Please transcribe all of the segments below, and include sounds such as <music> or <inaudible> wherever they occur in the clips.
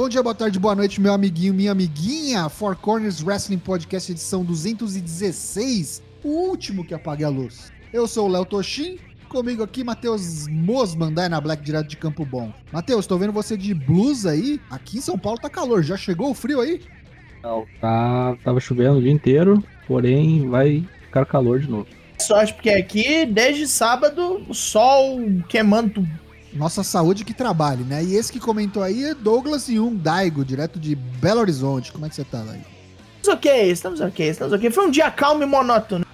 Bom dia, boa tarde, boa noite, meu amiguinho, minha amiguinha. Four Corners Wrestling Podcast, edição 216, o último que apague a luz. Eu sou o Léo Toshin, comigo aqui, Matheus Mosman, da na Black, direto de Campo Bom. Matheus, tô vendo você de blusa aí. Aqui em São Paulo tá calor, já chegou o frio aí? Não, tá, tava chovendo o dia inteiro, porém vai ficar calor de novo. Sorte, porque aqui, desde sábado, o sol queimando nossa saúde que trabalhe, né? E esse que comentou aí é Douglas Yun Daigo, direto de Belo Horizonte. Como é que você tá, aí? Estamos ok, estamos ok, estamos ok. Foi um dia calmo e monótono.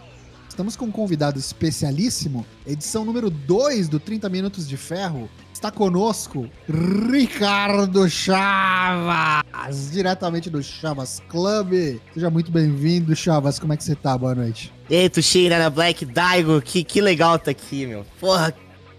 Estamos com um convidado especialíssimo, edição número 2 do 30 Minutos de Ferro. Está conosco Ricardo Chavas, diretamente do Chavas Club. Seja muito bem-vindo, Chavas. Como é que você tá? Boa noite. Ei, Tuxina, na Black Daigo, que, que legal tá aqui, meu. Porra,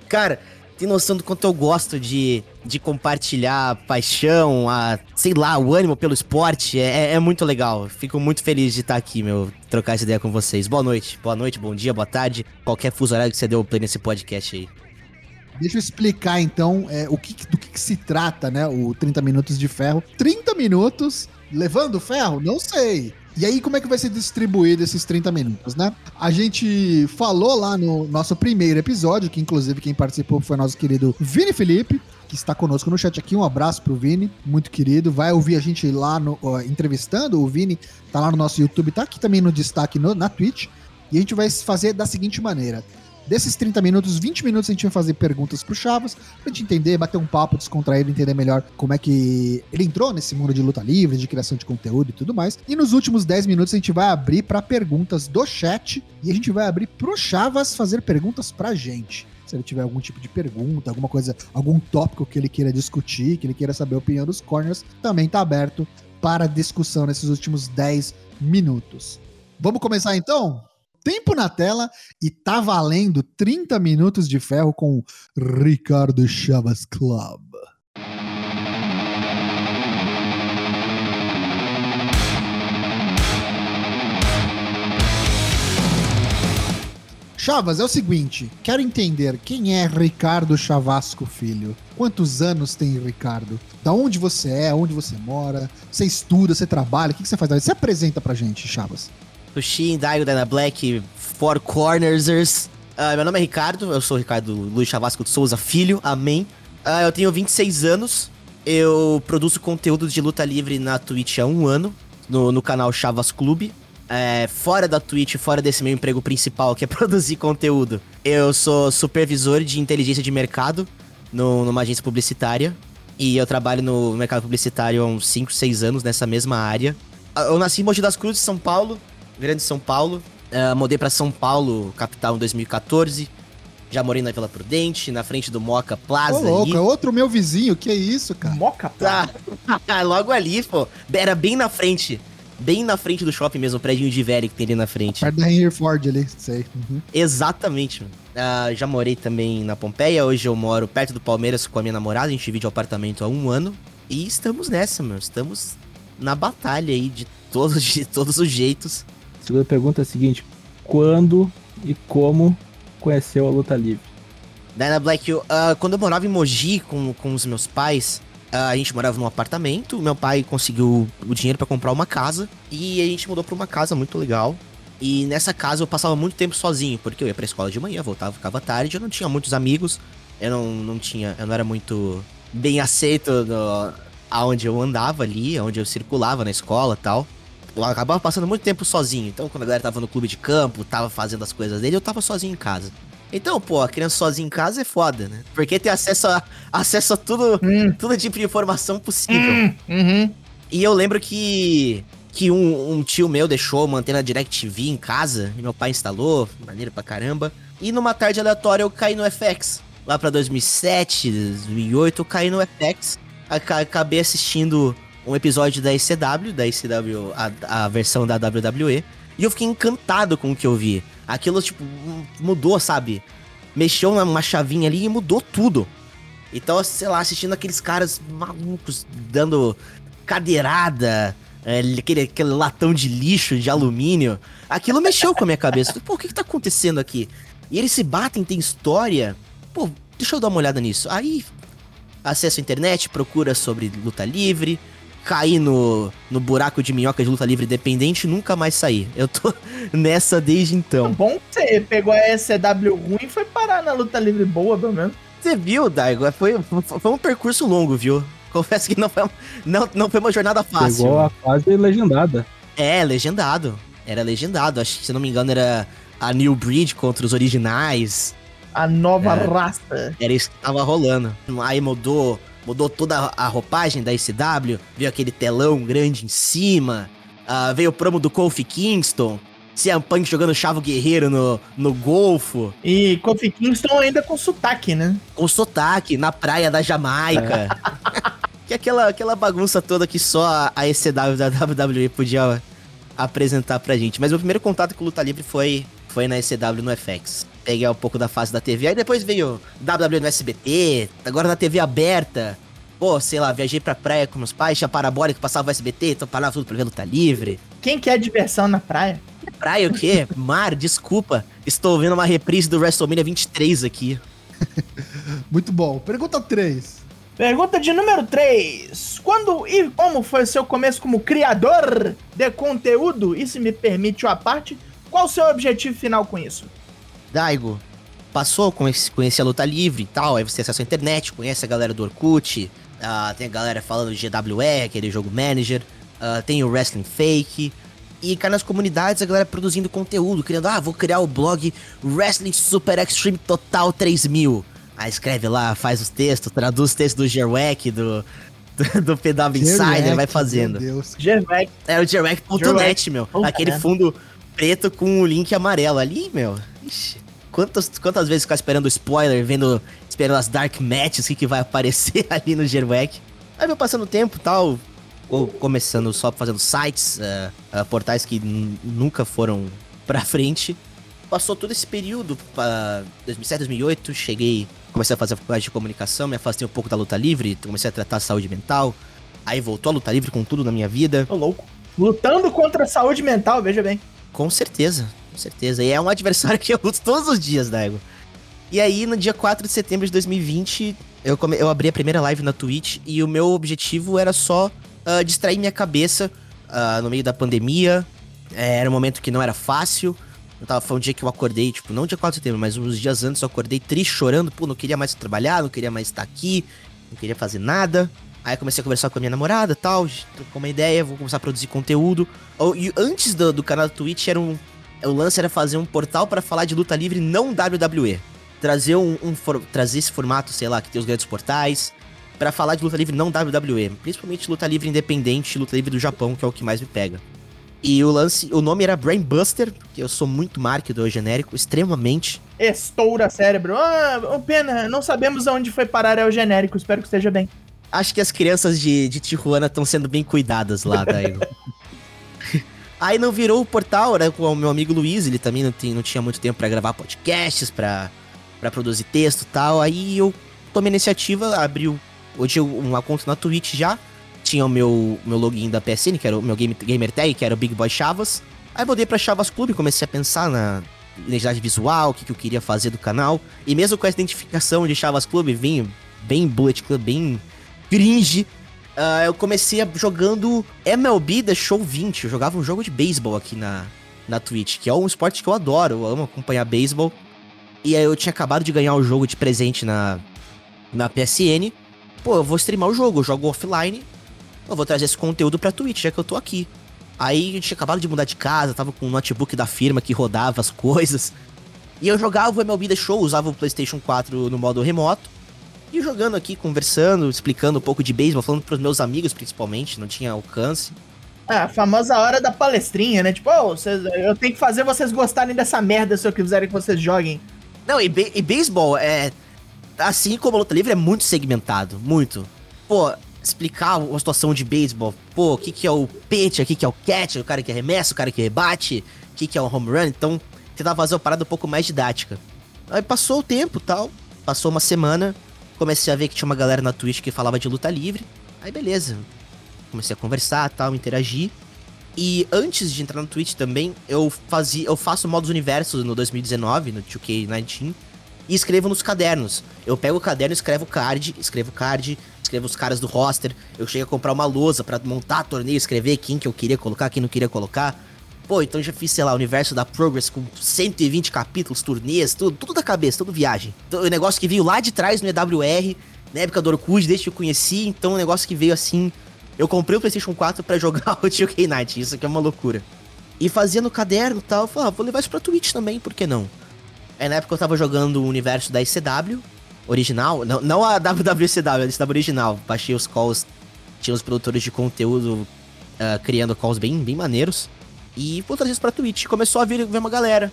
cara, tem noção do quanto eu gosto de, de compartilhar paixão, a, sei lá, o ânimo pelo esporte. É, é muito legal. Fico muito feliz de estar aqui, meu, trocar essa ideia com vocês. Boa noite, boa noite, bom dia, boa tarde. Qualquer fuso horário que você deu play nesse podcast aí. Deixa eu explicar então é, o que, do que, que, se trata, né? O 30 Minutos de Ferro. 30 minutos levando ferro? Não sei. E aí, como é que vai ser distribuído esses 30 minutos, né? A gente falou lá no nosso primeiro episódio, que inclusive quem participou foi nosso querido Vini Felipe, que está conosco no chat aqui. Um abraço pro Vini, muito querido. Vai ouvir a gente lá no, ó, entrevistando. O Vini tá lá no nosso YouTube, tá aqui também no destaque no, na Twitch. E a gente vai fazer da seguinte maneira: Desses 30 minutos, 20 minutos a gente vai fazer perguntas pro Chavas, pra gente entender, bater um papo, descontrair, entender melhor como é que ele entrou nesse mundo de luta livre, de criação de conteúdo e tudo mais. E nos últimos 10 minutos a gente vai abrir para perguntas do chat e a gente vai abrir pro Chavas fazer perguntas pra gente se ele tiver algum tipo de pergunta, alguma coisa, algum tópico que ele queira discutir, que ele queira saber a opinião dos corners, também tá aberto para discussão nesses últimos 10 minutos. Vamos começar então? Tempo na tela e tá valendo 30 minutos de ferro com Ricardo Chavas Club. Chavas, é o seguinte, quero entender quem é Ricardo Chavasco Filho. Quantos anos tem Ricardo? Da onde você é? Onde você mora? Você estuda? Você trabalha? O que você faz? Você apresenta pra gente, Chavas. Shin, Daigo, Dana Black, Four Cornersers. Uh, meu nome é Ricardo, eu sou Ricardo Luiz Chavasco de Souza Filho, amém. Uh, eu tenho 26 anos, eu produzo conteúdo de luta livre na Twitch há um ano, no, no canal Chavas Clube. É, fora da Twitch, fora desse meu emprego principal, que é <laughs> produzir conteúdo, eu sou supervisor de inteligência de mercado no, numa agência publicitária. E eu trabalho no mercado publicitário há uns 5, 6 anos nessa mesma área. Eu nasci em Mogi das Cruzes, São Paulo, Grande São Paulo. Uh, mudei para São Paulo, capital, em 2014. Já morei na Vila Prudente, na frente do Moca Plaza. Ô, louco, é outro meu vizinho, que é isso, cara? Moca Plaza? Ah, <laughs> logo ali, pô. Era bem na frente. Bem na frente do shopping mesmo, o prédio de velho que tem ali na frente. Perto da Henry Ford ali, sei. Uhum. Exatamente, mano. Uh, já morei também na Pompeia, hoje eu moro perto do Palmeiras com a minha namorada, a gente divide o apartamento há um ano. E estamos nessa, mano. Estamos na batalha aí de todos, <laughs> de todos os jeitos segunda pergunta é a seguinte: quando e como conheceu a luta livre? Dana Black, uh, quando eu morava em Mogi com, com os meus pais, uh, a gente morava num apartamento. Meu pai conseguiu o dinheiro para comprar uma casa e a gente mudou para uma casa muito legal. E nessa casa eu passava muito tempo sozinho, porque eu ia pra escola de manhã, voltava, ficava tarde, eu não tinha muitos amigos, eu não, não tinha, eu não era muito bem aceito no, aonde eu andava ali, aonde eu circulava na escola tal eu acabava passando muito tempo sozinho. Então, quando a galera tava no clube de campo, tava fazendo as coisas dele, eu tava sozinho em casa. Então, pô, a criança sozinha em casa é foda, né? Porque tem acesso a, acesso a tudo, hum. todo tipo de informação possível. Hum. Uhum. E eu lembro que que um, um, tio meu deixou uma antena DirecTV em casa, e meu pai instalou, maneiro pra caramba. E numa tarde aleatória eu caí no FX. Lá pra 2007, 2008, eu caí no FX. Acabei assistindo um episódio da ECW, da ECW, a, a versão da WWE, e eu fiquei encantado com o que eu vi. Aquilo, tipo, mudou, sabe? Mexeu numa chavinha ali e mudou tudo. Então, sei lá, assistindo aqueles caras malucos dando cadeirada, é, aquele, aquele latão de lixo, de alumínio. Aquilo mexeu com a minha cabeça. Pô, o que, que tá acontecendo aqui? E eles se batem, tem história. Pô, deixa eu dar uma olhada nisso. Aí acessa a internet, procura sobre luta livre, caí no, no buraco de minhoca de luta livre independente e nunca mais saí. Eu tô <laughs> nessa desde então. Bom que você pegou a SCW ruim e foi parar na luta livre boa, pelo menos. Você viu, Daigo? Foi, foi um percurso longo, viu? Confesso que não foi, não, não foi uma jornada fácil. Pegou a fase legendada. É, legendado. Era legendado. Acho que, se não me engano, era a New Breed contra os originais. A nova É. raça. Era isso que tava rolando. Aí mudou, mudou toda a roupagem da ICW, veio aquele telão grande em cima, ah, veio o promo do Kofi Kingston, CM Punk jogando Chavo Guerreiro no, no Golfo, E Kofi Kingston ainda com sotaque, né? com sotaque, na praia da Jamaica. <laughs> que é aquela, aquela bagunça toda que só a- ECW da WWE podia apresentar pra gente. Mas meu primeiro contato com luta livre foi, foi na ECW no FX. Peguei um pouco da fase da TV, aí depois veio WWE no SBT, agora na TV aberta. Pô, sei lá, viajei pra praia com meus pais, tinha parabólica, passava o SBT, então parava tudo pra ver luta livre. Quem quer diversão na praia? Praia o quê? <laughs> Mar, desculpa. Estou ouvindo uma reprise do WrestleMania 23 aqui. <laughs> Muito bom. Pergunta 3. Pergunta de número 3. Quando e como foi seu começo como criador de conteúdo? E se me permite uma parte, qual o seu objetivo final com isso? Daigo, passou, conhece, conhece a luta livre e tal, aí você acessa a internet, conhece a galera do Orkut, ah, tem a galera falando de GWE, aquele jogo manager, ah, tem o Wrestling Fake, e cai nas comunidades a galera produzindo conteúdo, criando, ah, vou criar o blog Wrestling Super Extreme Total 3000. Aí escreve lá, faz os textos, traduz os textos do Gerwack, do, do, do PW Insider, vai fazendo. Meu Deus. Gervec. É o Gerwack.net, meu. Aquele merda. fundo preto com o link amarelo ali, meu. Quantas, quantas vezes ficar esperando o spoiler, vendo, esperando as dark matches, o que, que vai aparecer <laughs> ali no Gerwack. Aí vai passando o tempo e tal, ou começando só fazendo sites, ah, ah, portais que nunca foram <laughs> pra frente. Passou todo esse período, pra 2007, 2008, cheguei, comecei a fazer a faculdade de comunicação, me afastei um pouco da luta livre, comecei a tratar saúde mental. Aí voltou a luta livre com tudo na minha vida. Tô louco. Lutando contra a saúde mental, veja bem. Com certeza, com certeza. E é um adversário <laughs> que eu luto todos os dias, Daigo. E aí, no dia 4 de setembro de 2020, eu, come... eu abri a primeira live na Twitch e o meu objetivo era só ah, distrair minha cabeça ah, no meio da pandemia. É, era um momento que não era fácil. Eu tava, foi um dia que eu acordei, tipo, não dia 4 de setembro, mas uns dias antes eu acordei triste, chorando. Pô, não queria mais trabalhar, não queria mais estar aqui, não queria fazer nada. Aí comecei a conversar com a minha namorada tal, trocou uma ideia, vou começar a produzir conteúdo. E antes do, do canal do Twitch, era um, o lance era fazer um portal para falar de luta livre não WWE. Trazer, um, um for- trazer esse formato, sei lá, que tem os grandes portais, para falar de luta livre não WWE. Principalmente luta livre independente, luta livre do Japão, que é o que mais me pega. E o lance, o nome era Brainbuster, porque eu sou muito marketing genérico, extremamente. Estoura cérebro. Ah, ô, pena, não sabemos aonde foi parar é o genérico, espero que esteja bem. Acho que as crianças de, de Tijuana estão sendo bem cuidadas lá, Daigo. <laughs> Aí não virou o portal, né, com o meu amigo Luiz, ele também não, tem, não tinha muito tempo pra gravar podcasts, pra produzir texto e tal. Aí eu tomei a iniciativa, abri hoje eu- uma conta na Twitch já, tinha o meu, meu login da PSN, que era o meu game, gamer tag, que era o Big Boy Chavas. Aí mudei pra Chavas Clube, comecei a pensar na identidade visual, o que, que eu queria fazer do canal. E mesmo com essa identificação de Chavas Clube, vim bem Bullet Club, bem cringe. Ah, eu comecei a- jogando MLB The Show 20. Eu jogava um jogo de beisebol aqui na, na Twitch, que é um esporte que eu adoro. Eu amo acompanhar beisebol. E aí eu tinha acabado de ganhar o jogo de presente na, na PSN. Pô, eu vou streamar o jogo, eu jogo offline. Eu vou trazer esse conteúdo pra Twitch, já que eu tô aqui. Aí eu tinha acabado de mudar de casa, tava com um notebook da firma que rodava as <laughs> coisas. E eu jogava o MLB The Show, usava o PlayStation 4 no modo remoto. E jogando aqui, conversando, explicando um pouco de beisebol, falando pros meus amigos principalmente, não tinha alcance. Ah, a famosa hora da palestrinha, né? Tipo, vocês- eu tenho que fazer vocês gostarem dessa merda se eu quiserem que vocês joguem. Não, e, be- e beisebol é. Assim como a luta livre é muito segmentado, muito. Pô, explicar uma situação de beisebol, pô, o que, que é o pitch, o que, que é o catch, o cara que arremessa, o cara que rebate, o que, que é o home run, então tentar fazer uma parada um pouco mais didática. Aí passou o tempo tal, passou uma semana, comecei a ver que tinha uma galera na Twitch que falava de luta livre, aí beleza. Comecei a conversar tal, interagir. E antes de entrar no Twitch também, eu fazia, eu faço modos universos no 2019, no 2K19. e escrevo nos cadernos. Eu pego o caderno, escrevo card, escrevo card, escrevo os caras do roster. Eu chego a comprar uma lousa para montar torneio, escrever quem que eu queria colocar, quem não queria colocar. Pô, então já fiz, sei lá, o universo da Progress com 120 capítulos, turnês, tudo, tudo da cabeça, tudo viagem. Então, o negócio que veio lá de trás no EWR, na época do Orkut, desde que eu conheci, então um negócio que veio assim. Eu comprei o PlayStation 4 para jogar <laughs> o 2K Night, isso aqui é uma loucura. E fazia no caderno e tal, eu falava, ah, vou levar isso pra Twitch também, por que não? Aí na época eu tava jogando o universo da ICW, original, não, não a WWCW, a ICW original. Baixei os calls, tinha os produtores de conteúdo uh, criando calls bem, bem maneiros. E vou trazer isso pra Twitch. Começou a vir, vir uma galera.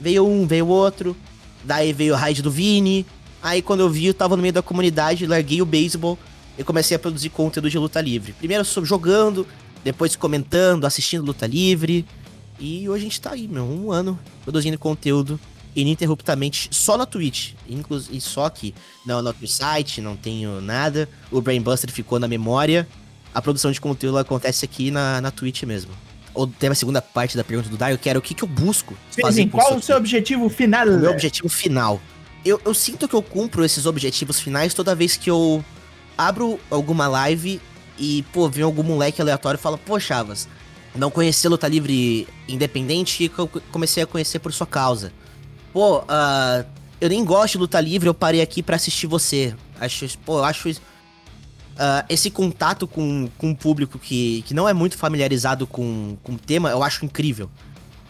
Veio um, veio outro. Daí veio o raid do Vini. Aí quando eu vi, eu tava no meio da comunidade, larguei o beisebol e comecei a produzir conteúdo de luta livre. Primeiro jogando, depois comentando, assistindo luta livre. E hoje a gente tá aí, meu, um ano produzindo conteúdo ininterruptamente só na Twitch, inclusive só aqui. Não no site, não tenho nada. O Brainbuster ficou na memória. A produção de conteúdo acontece aqui na, na Twitch mesmo. Ou teve a segunda parte da pergunta do Dario, que era o que, que eu busco fazer sim. Qual o seu objetivo final? O meu objetivo final. Eu, eu sinto que eu cumpro esses objetivos finais toda vez que eu abro alguma live e, pô, vem algum moleque aleatório e fala, pô, Chavas, não conhecia luta livre independente e comecei a conhecer por sua causa pô, uh, eu nem gosto de luta livre, eu parei aqui para assistir você. Acho, pô, eu acho uh, esse contato com, com um público que, que não é muito familiarizado com, com o tema, eu acho incrível.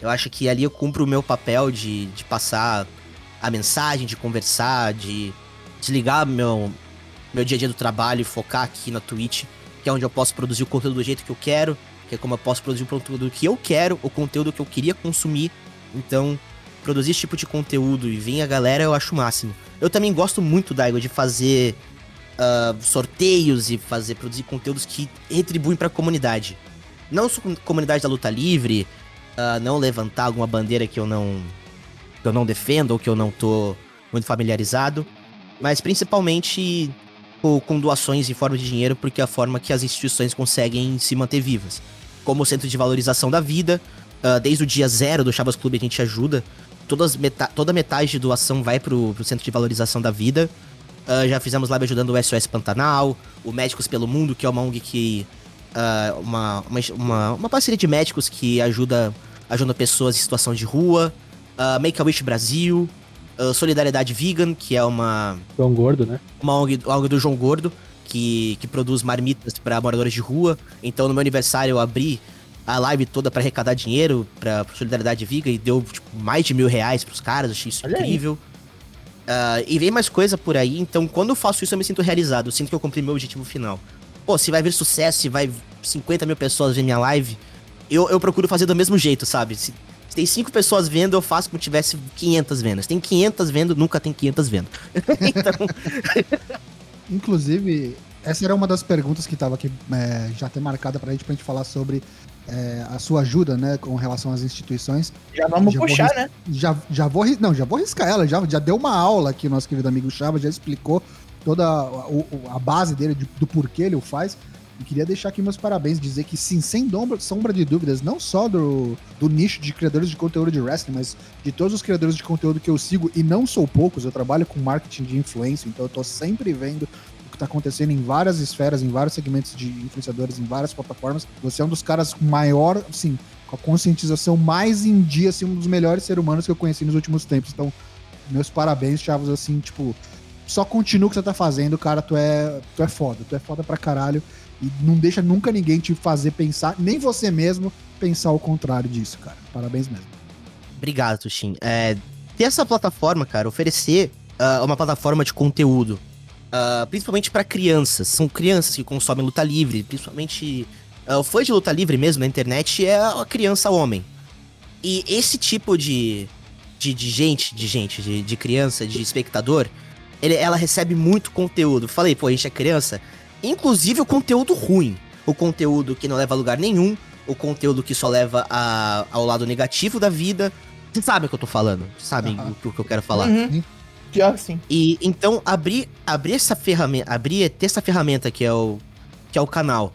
Eu acho que ali eu cumpro o meu papel de, de passar a mensagem, de conversar, de desligar meu, meu dia a dia do trabalho e focar aqui na Twitch, que é onde eu posso produzir o conteúdo do jeito que eu quero, que é como eu posso produzir o conteúdo que eu quero, o conteúdo que eu queria consumir. Então, produzir esse tipo de conteúdo e vir a galera, eu acho o máximo. Eu também gosto muito, Daigo, de fazer uh, sorteios e fazer produzir conteúdos que retribuem para a comunidade. Não comunidade da luta livre, uh, não levantar alguma bandeira que eu não que eu não defendo ou que eu não tô muito familiarizado, mas principalmente com, com doações em forma de dinheiro, porque é a forma que as instituições conseguem se manter vivas. Como o Centro de Valorização da Vida, uh, desde o dia zero do Chavas Clube a gente ajuda todas meta toda metade de doação vai pro, pro Centro de Valorização da Vida. Uh, já fizemos live ajudando o SOS Pantanal, o Médicos pelo Mundo, que é uma ONG que. Uh, uma, uma, uma, parceria de médicos que ajuda, ajuda pessoas em situação de rua. Uh, Make a Wish Brasil. Solidariedade Vegan, que é uma. João Gordo, né? Uma ONG, ONG do João Gordo, que, que produz marmitas para moradores de rua. Então, no meu aniversário, eu abri a live toda para arrecadar dinheiro pra Solidariedade Viga e deu tipo, mais de mil reais pros caras, achei isso Olha incrível. Uh, e vem mais coisa por aí, então quando eu faço isso eu me sinto realizado, eu sinto que eu cumpri meu objetivo final. Pô, se vai vir sucesso, se vai 50 mil pessoas ver minha live, eu, eu procuro fazer do mesmo jeito, sabe? Se, se tem 5 pessoas vendo, eu faço como se tivesse 500 vendo. Se tem 500 vendo, nunca tem 500 vendo. <laughs> então... <laughs> Inclusive, essa era uma das perguntas que estava aqui é, já até marcada pra gente, pra gente falar sobre é, a sua ajuda, né, com relação às instituições. Já vamos já puxar, vou, né? Já, já vou, não, já vou riscar ela, já, já deu uma aula aqui, nosso querido amigo Chava, já explicou toda a, a base dele, de, do porquê ele o faz. E queria deixar aqui meus parabéns, dizer que sim, sem sombra, sombra de dúvidas, não só do, do nicho de criadores de conteúdo de wrestling, mas de todos os criadores de conteúdo que eu sigo, e não sou poucos, eu trabalho com marketing de influência, então eu tô sempre vendo está acontecendo em várias esferas, em vários segmentos de influenciadores, em várias plataformas. Você é um dos caras maior, assim, com a conscientização mais em dia, assim, um dos melhores seres humanos que eu conheci nos últimos tempos. Então, meus parabéns, Chavos, assim, tipo, só continua o que você tá fazendo, cara, tu é, tu é foda, tu é foda pra caralho. E não deixa nunca ninguém te fazer pensar, nem você mesmo, pensar o contrário disso, cara. Parabéns mesmo. Obrigado, Tushin. É, ter essa plataforma, cara, oferecer uh, uma plataforma de conteúdo Uh, principalmente para crianças. São crianças que consomem luta livre, principalmente. Uh, o fã de luta livre mesmo na internet é a criança homem. E esse tipo de, de, de gente, de gente, de, de criança, de espectador, ele, ela recebe muito conteúdo. Falei, pô, a gente é criança. Inclusive o conteúdo ruim. O conteúdo que não leva a lugar nenhum. O conteúdo que só leva a, ao lado negativo da vida. Vocês sabem o que eu tô falando. Sabem uhum. o, o, que eu quero falar. Uhum. Pior sim. E então abrir, abrir essa ferramenta, abrir ter essa ferramenta que é o que é o canal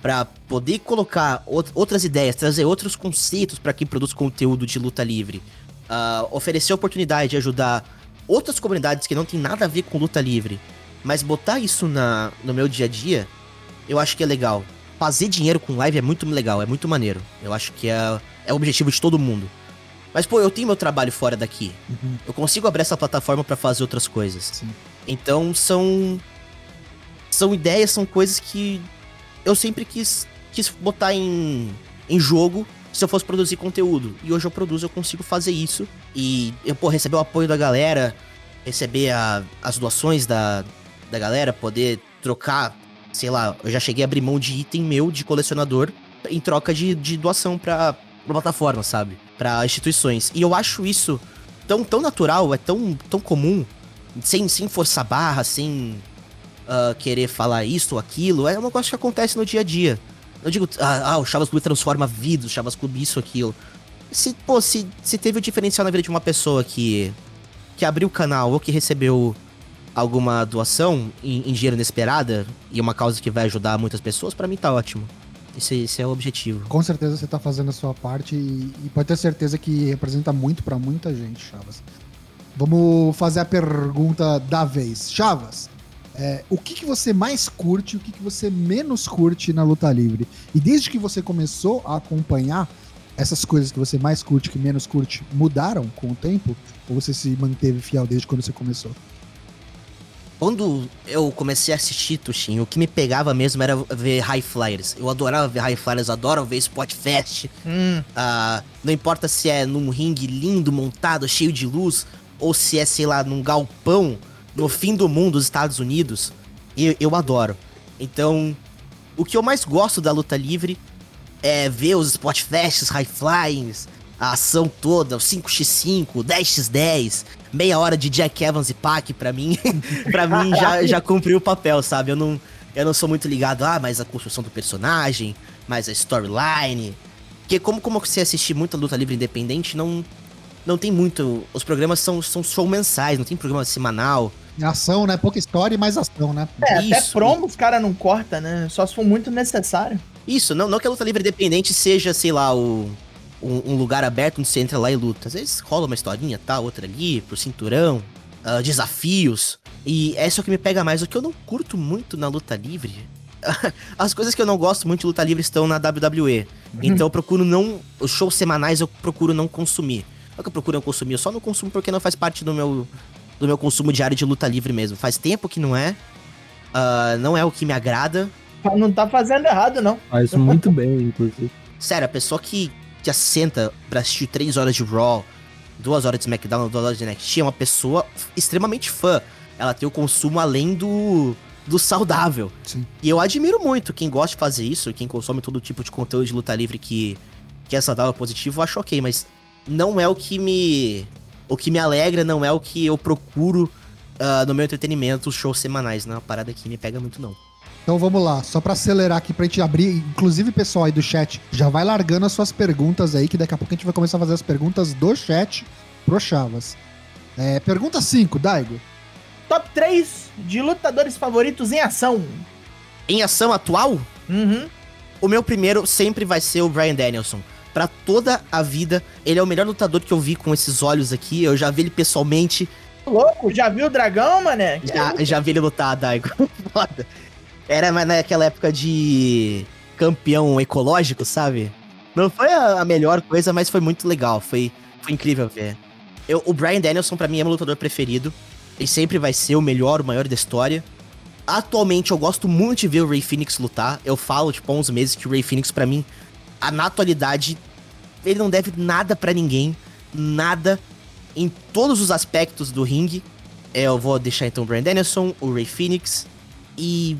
para poder colocar outras ideias, trazer outros conceitos para quem produz conteúdo de luta livre, uh, oferecer oportunidade de ajudar outras comunidades que não tem nada a ver com luta livre, mas botar isso na, no meu dia a dia, eu acho que é legal. Fazer dinheiro com live é muito legal, é muito maneiro. Eu acho que é, é o objetivo de todo mundo. Mas, pô, eu tenho meu trabalho fora daqui. Uhum. Eu consigo abrir essa plataforma pra fazer outras coisas. Sim. Então são. São ideias, são coisas que eu sempre quis, quis botar em, em jogo se eu fosse produzir conteúdo. E hoje eu produzo, eu consigo fazer isso. E eu, pô, receber o apoio da galera, receber a- as doações da, da galera, poder trocar, sei lá, eu já cheguei a abrir mão de item meu de colecionador em troca de, de doação pra, pra plataforma, sabe? Pra instituições. E eu acho isso tão, tão natural, é tão, tão comum, sem, sem forçar barra, sem ah, querer falar isso ou aquilo. É um negócio que acontece no dia a dia. Eu digo, ah, ah, o Chavas Clube transforma vidas, o Chavas Clube isso, aquilo. Se, pô, se, se teve o diferencial na vida de uma pessoa que, que abriu o canal ou que recebeu alguma doação em, em dinheiro inesperada e uma causa que vai ajudar muitas pessoas, pra mim tá ótimo. Esse, esse é o objetivo. Com certeza você tá fazendo a sua parte e, e pode ter certeza que representa muito pra muita gente, Chavas. Vamos fazer a pergunta da vez. Chavas, é, o que, que você mais curte o que, que você menos curte na luta livre? E desde que você começou a acompanhar, essas coisas que você mais curte que menos curte mudaram com o tempo? Ou você se manteve fiel desde quando você começou? Quando eu comecei a assistir, Tuxin, o que me pegava mesmo era ver High Flyers. Eu adorava ver High Flyers, adoro ver Spot Fest. Hum, Ah, não importa se é num ringue lindo, montado, cheio de luz, ou se é, sei lá, num galpão no fim do mundo dos Estados Unidos, eu, eu adoro. Então, o que eu mais gosto da luta livre é ver os spot fests, high flyings, a ação toda, o 5x5, 10x10, meia hora de Jack Evans e Pac, pra mim, <laughs> pra mim já, já cumpriu o papel, sabe? Eu não, eu não sou muito ligado, ah, mas a construção do personagem, mas a storyline. Porque como, como você assistir muita luta livre independente, não, não tem muito. Os programas são, são show mensais, não tem programa semanal. Ação, né? Pouca história e mais ação, né? é, até Isso. promo os caras não corta, né? Só se for muito necessário. Isso, não, não que a luta livre independente seja, sei lá, o, um, um lugar aberto onde você entra lá e luta. Às vezes rola uma historinha, tá, outra ali, pro cinturão, ah, desafios. E essa é o que me pega mais. O que eu não curto muito na luta livre. <laughs> As coisas que eu não gosto muito de luta livre estão na WWE. Então eu procuro não. Os shows semanais eu procuro não consumir. Não é que eu procuro não consumir, eu só não consumo porque não faz parte do meu, do meu consumo diário de luta livre mesmo. Faz tempo que não é. ah, não é o que me agrada. Não tá fazendo errado, não. Faz muito bem, inclusive. Sério, a pessoa que, que assenta pra assistir 3 horas de Raw, 2 horas de SmackDown, 2 horas de NXT, é uma pessoa extremamente fã. Ela tem o consumo além do, do saudável. Sim. E eu admiro muito quem gosta de fazer isso, quem consome todo tipo de conteúdo de luta livre que, que é saudável, positivo, eu acho ok, mas não é o que me. O que me alegra, não é o que eu procuro ah, no meu entretenimento, os shows semanais. Não é uma parada que me pega muito, não. Então vamos lá, só pra acelerar aqui pra gente abrir, inclusive pessoal aí do chat, já vai largando as suas perguntas aí, que daqui a pouco a gente vai começar a fazer as perguntas do chat pro Chavas. É, pergunta 5, Daigo. Top 3 de lutadores favoritos em ação. Em ação atual, Uhum. O meu primeiro sempre vai ser o Brian Danielson. Pra toda a vida, ele é o melhor lutador que eu vi com esses olhos aqui. Eu já vi ele pessoalmente. Louco, já viu o dragão, mané? Já, já vi ele lutar, Daigo. <laughs> Foda. Era mas naquela época de campeão ecológico, sabe? Não foi a, melhor coisa, mas foi muito legal. Foi, foi incrível ver. Eu, o Brian Danielson, pra mim, é meu lutador preferido. Ele sempre vai ser o melhor, o maior da história. Atualmente, eu gosto muito de ver o Ray Phoenix lutar. Eu falo, tipo, há uns meses que o Ray Phoenix, pra mim, na atualidade, ele não deve nada pra ninguém. Nada. Em todos os aspectos do ringue. É, eu vou deixar então o Brian Danielson, o Ray Phoenix e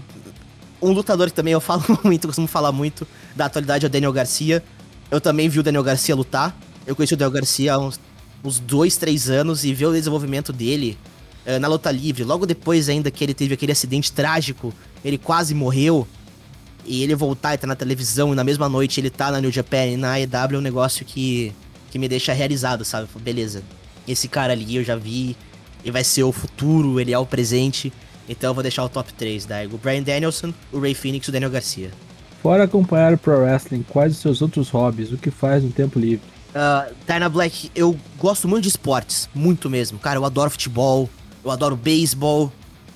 um lutador que também eu falo <laughs> muito, costumo falar muito da atualidade é o Daniel Garcia. Eu também vi o Daniel Garcia lutar. Eu conheci o Daniel Garcia há uns, uns dois, três anos e ver o desenvolvimento dele eh, na luta livre. Logo depois ainda que ele teve aquele acidente trágico, ele quase morreu. E ele voltar e tá na televisão e na mesma noite ele tá na New Japan e na AEW é um negócio que, que me deixa realizado, sabe? Beleza, esse cara ali eu já vi, ele vai ser o futuro, ele é o presente. Então eu vou deixar o top 3, Daigo. O Brian Danielson, o Ray Phoenix e o Daniel Garcia. Fora acompanhar o Pro Wrestling, quais os seus outros hobbies? O que faz no tempo livre? Uh, Dyna Black, eu gosto muito de esportes, muito mesmo. Cara, eu adoro futebol, eu adoro beisebol,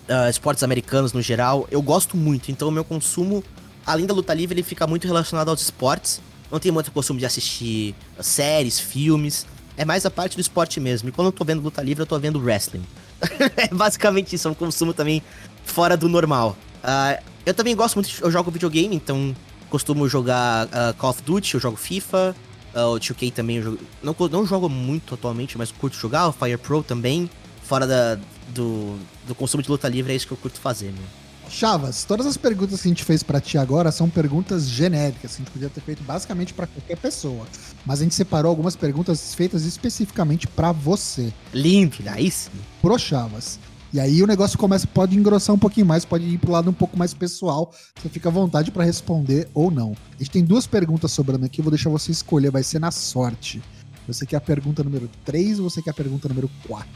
uh, esportes americanos no geral. Eu gosto muito, então o meu consumo, além da luta livre, ele fica muito relacionado aos esportes. Não tenho muito costume de assistir séries, filmes. É mais a parte do esporte mesmo. E quando eu tô vendo luta livre, eu tô vendo wrestling. <laughs> é basicamente isso, é um consumo também fora do normal. Uh, eu também gosto muito, eu jogo videogame, então costumo jogar uh, Call of Duty, eu jogo FIFA, uh, o 2K também eu jogo, não, não jogo muito atualmente, mas curto jogar, o Fire Pro também. Fora da, do, do consumo de luta livre, é isso que eu curto fazer, meu. Chavas, todas as perguntas que a gente fez para ti agora são perguntas genéricas, a gente podia ter feito basicamente para qualquer pessoa. Mas a gente separou algumas perguntas feitas especificamente para você. Lindo, aí sim. Pro Chavas. E aí o negócio começa, pode engrossar um pouquinho mais, pode ir pro lado um pouco mais pessoal. Você fica à vontade para responder ou não. A gente tem duas perguntas sobrando aqui, eu vou deixar você escolher, vai ser na sorte. Você quer a pergunta número 3 ou você quer a pergunta número 4?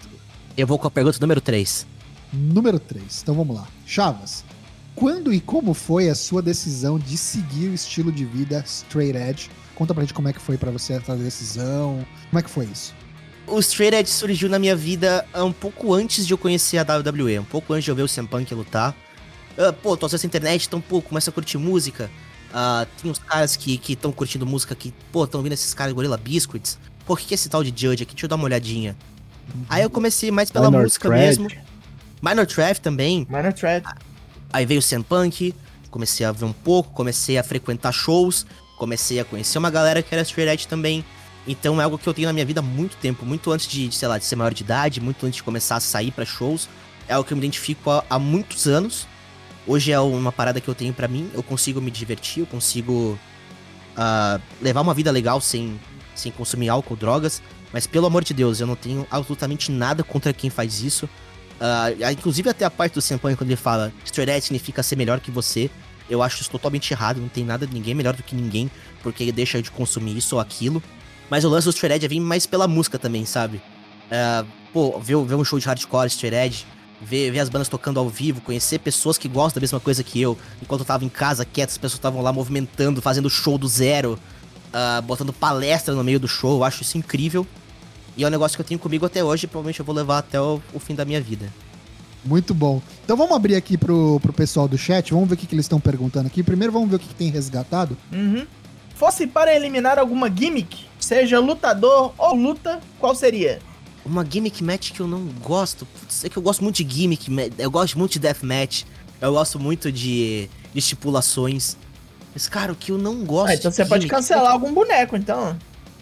Eu vou com a pergunta número 3. Número 3. Então vamos lá. Chavas, quando e como foi a sua decisão de seguir o estilo de vida straight edge? Conta pra gente como é que foi para você essa decisão. Como é que foi isso? o Straight Edge surgiu na minha vida um pouco antes de eu conhecer a WWE, um pouco antes de eu ver o CM Punk lutar. Uh, pô, tô acessando a internet, então, pô, começa a curtir música. Uh, tem uns caras que estão curtindo música que, pô, estão vindo esses caras Gorilla Biscuits. Pô, o que, que é esse tal de Judge aqui? Deixa eu dar uma olhadinha. Uhum. Aí eu comecei mais pela Minor música mesmo. Minor Threat também. Minor Threat. Aí veio o CM Punk, comecei a ver um pouco, comecei a frequentar shows, comecei a conhecer uma galera que era Straight Edge também. Então é algo que eu tenho na minha vida há muito tempo, muito antes de, sei lá, de ser maior de idade, muito antes de começar a sair para shows. É algo que eu me identifico há, há, muitos anos. Hoje é uma parada que eu tenho para mim. Eu consigo me divertir, eu consigo uh, levar uma vida legal sem, sem consumir álcool, drogas. Mas pelo amor de Deus, eu não tenho absolutamente nada contra quem faz isso. Uh, inclusive até a parte do Senpai quando ele fala straight significa ser melhor que você. Eu acho isso totalmente errado, não tem nada de ninguém melhor do que ninguém, porque ele deixa de consumir isso ou aquilo. Mas o lance do Straight Edge é vir mais pela música também, sabe? Uh, pô, ver, ver um show de hardcore Straight ver, ver as bandas tocando ao vivo, conhecer pessoas que gostam da mesma coisa que eu. Enquanto eu tava em casa quieto, as pessoas estavam lá movimentando, fazendo show do zero, uh, botando palestra no meio do show. Eu acho isso incrível. E é um negócio que eu tenho comigo até hoje e provavelmente eu vou levar até o, o fim da minha vida. Muito bom. Então vamos abrir aqui pro, pro pessoal do chat, vamos ver o que, que eles estão perguntando aqui. Primeiro vamos ver o que, que tem resgatado. Uhum. Fosse para eliminar alguma gimmick, seja lutador ou luta, qual seria? Uma gimmick match que eu não gosto. Putz, é que eu gosto muito de gimmick, eu gosto muito de deathmatch. Eu gosto muito de, de estipulações. Mas, cara, o que eu não gosto. Ah, então você pode cancelar algum boneco, então.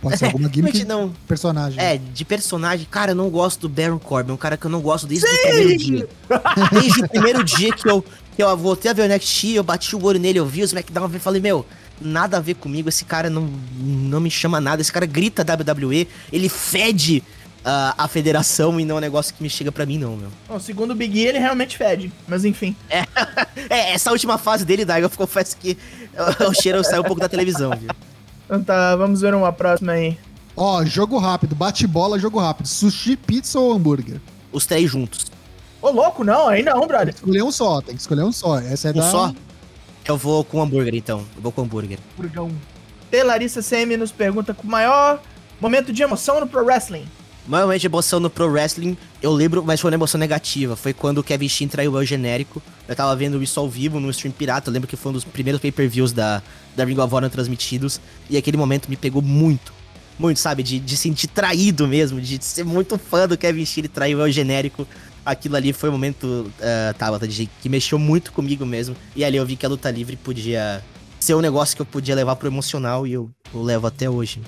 Pode ser alguma gimmick não. personagem. É, de personagem. Cara, eu não gosto do Baron Corbin. É um cara que eu não gosto desde Sim! o primeiro dia. Desde o primeiro dia que eu, que eu voltei a ver o NXT, eu bati o olho nele, eu vi o SmackDown e falei, meu, nada a ver comigo, esse cara não, não me chama nada, esse cara grita WWE, ele fede uh, a federação e não é um negócio que me chega para mim, não, meu. Bom, segundo o Big E, ele realmente fede, mas enfim. É, <laughs> é essa última fase dele, Daigo, eu confesso que o cheiro saiu um pouco da televisão, viu? Então tá, vamos ver uma próxima aí. Ó, jogo rápido, bate-bola, jogo rápido. Sushi, pizza ou hambúrguer? Os três juntos. Ô, louco, não, aí não, brother. Tem que escolher um só, tem que escolher um só. Essa é um da... só? Eu vou com hambúrguer, então. Eu vou com hambúrguer. Burgão. T. Larissa CM nos pergunta com o maior momento de emoção no Pro Wrestling. Maior momento de emoção no Pro Wrestling, eu lembro, mas foi uma emoção negativa. Foi quando o Kevin Steen traiu o genérico. Eu tava vendo isso ao vivo no stream pirata. Eu lembro que foi um dos primeiros pay-per-views da, da Ring of Honor transmitidos. E aquele momento me pegou muito. Muito, sabe? De, de sentir traído mesmo. De ser muito fã do Kevin Steen e trair o genérico aquilo ali foi um momento, uh, Tabata, de, que mexeu muito comigo mesmo. E ali eu vi que a luta livre podia ser um negócio que eu podia levar pro emocional e eu, eu levo até hoje.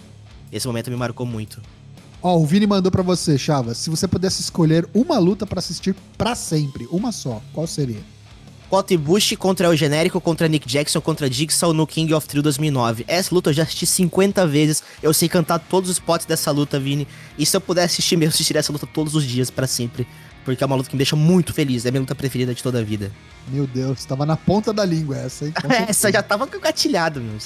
Esse momento me marcou muito. Ó, oh, o Vini mandou para você, Chava. Se você pudesse escolher uma luta para assistir para sempre, uma só, qual seria? Kota Bush contra o genérico, contra Nick Jackson, contra Jigsaw no King of Thrill 2009. Essa luta eu já assisti 50 vezes. Eu sei cantar todos os spots dessa luta, Vini. E se eu pudesse assistir mesmo, eu assistiria essa luta todos os dias para sempre porque é uma luta que me deixa muito feliz. É a minha luta preferida de toda a vida. Meu Deus, tava na ponta da língua essa, hein? <laughs> essa já tava gatilhado, meu.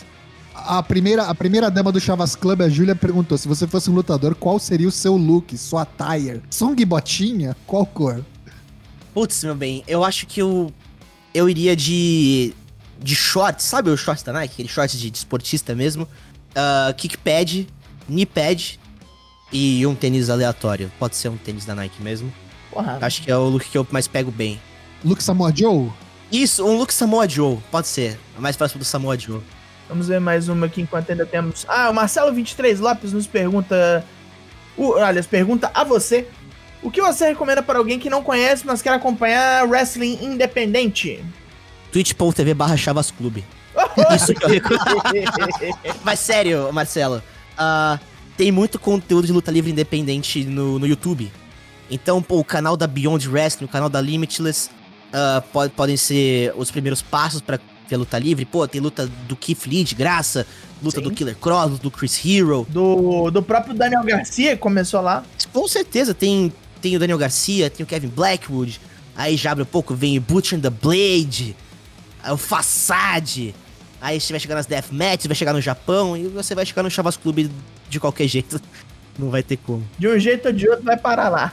A primeira, a primeira dama do Chavas Club, a Júlia, perguntou: se você fosse um lutador, qual seria o seu look, sua attire? Song botinha? Qual cor? Putz, meu bem, eu acho que eu. Eu iria de. De shorts, sabe o shorts da Nike? Aquele shorts de, de esportista mesmo. Uh, kick pad, knee pad e um tênis aleatório. Pode ser um tênis da Nike mesmo. Porra. Acho que é o look que eu mais pego bem. Luke Samoa Joe? Isso, um look Samoa Joe. Pode ser. É mais próximo do Samoa Joe. Vamos ver mais uma aqui enquanto ainda temos. Ah, o Marcelo23 Lopes nos pergunta. O, aliás, pergunta a você. O que você recomenda para alguém que não conhece, mas quer acompanhar wrestling independente? twitch.tv barra Chavas Clube. <laughs> Isso que eu recomendo. Mas sério, Marcelo. ah, tem muito conteúdo de luta livre independente no, no YouTube. Então, pô, o canal da Beyond Wrestling, o canal da Limitless, ah, pode- podem ser os primeiros passos pra ter luta livre. Pô, tem luta do Keith Lee de graça, luta Sim. do Killer Cross, do Chris Hero. Do, do próprio Daniel Garcia, que começou lá. Com certeza, tem, tem o Daniel Garcia, tem o Kevin Blackwood. Aí já abre um pouco, vem o Butcher and the Blade, o Façade. Aí você vai chegar nas Deathmatch, vai chegar no Japão e você vai chegar no Chavas Clube de qualquer jeito. <laughs> Não vai ter como. De um jeito ou de outro vai parar lá.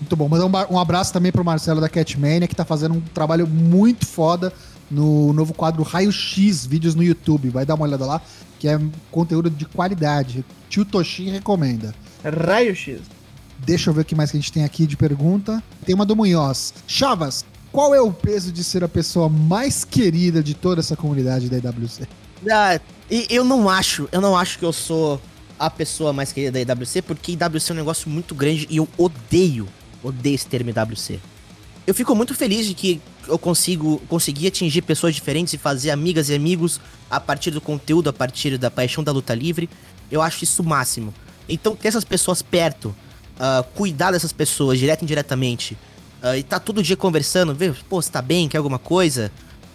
Muito bom. Mandar um, um abraço também pro Marcelo da Catmania, que tá fazendo um trabalho muito foda no novo quadro Raio X, vídeos no YouTube. Vai dar uma olhada lá, que é conteúdo de qualidade. Tio Toshin recomenda. Raio X. Deixa eu ver o que mais que a gente tem aqui de pergunta. Tem uma do Munhoz. Chavas, qual é o peso de ser a pessoa mais querida de toda essa comunidade da IWC? Ah, eu não acho, eu não acho que eu sou a pessoa mais querida da IWC, porque IWC é um negócio muito grande e eu odeio, odeio esse termo IWC. Eu fico muito feliz de que eu consigo conseguir atingir pessoas diferentes e fazer amigas e amigos a partir do conteúdo, a partir da paixão da luta livre. Eu acho isso o máximo. Então, ter essas pessoas perto, ah, cuidar dessas pessoas direto e indiretamente, ah, e tá todo dia conversando, ver, pô, você tá bem, quer alguma coisa?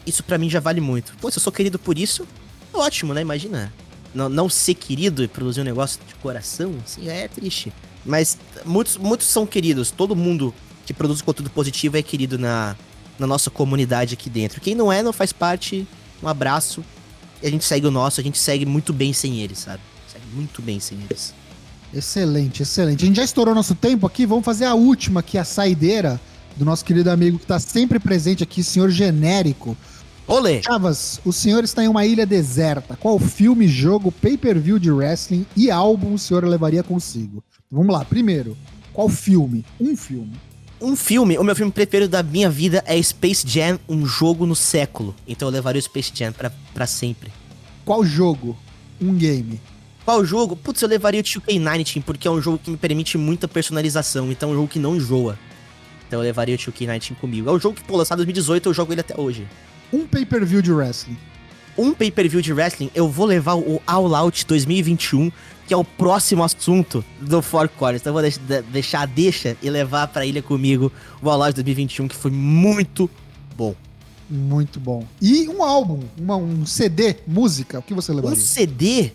Isso pra mim já vale muito. Pô, se eu sou querido por isso, ótimo, né? Imagina. Não, não ser querido e produzir um negócio de coração, assim, é triste. Mas muitos, muitos são queridos. Todo mundo que produz conteúdo positivo é querido na, na nossa comunidade aqui dentro. Quem não é, não faz parte. Um abraço. E a gente segue o nosso, a gente segue muito bem sem eles, sabe? Segue muito bem sem eles. Excelente, excelente. A gente já estourou nosso tempo aqui, vamos fazer a última aqui, a saideira do nosso querido amigo que tá sempre presente aqui, senhor genérico. Olê! Chavas, o senhor está em uma ilha deserta. Qual filme, jogo, pay-per-view de wrestling e álbum o senhor levaria consigo? Vamos lá, primeiro, qual filme? Um filme. Um filme, o meu filme preferido da minha vida é Space Jam, um jogo no século. Então eu levaria o Space Jam pra, pra sempre. Qual jogo? Um game. Qual jogo? Putz, eu levaria o 2K19, porque é um jogo que me permite muita personalização. Então é um jogo que não enjoa. Então eu levaria o 2K19 comigo. É um jogo que, pô, lançado em 2018, eu jogo ele até hoje. Um pay-per-view de wrestling. Um pay-per-view de wrestling, eu vou levar o All Out 2021, que é o próximo assunto do Four Corners. Então eu vou deix- de- deixar a deixa e levar pra ilha comigo o All Out 2021, que foi muito bom. Muito bom. E um álbum, uma- um CD, música, o que você Um levaria? CD?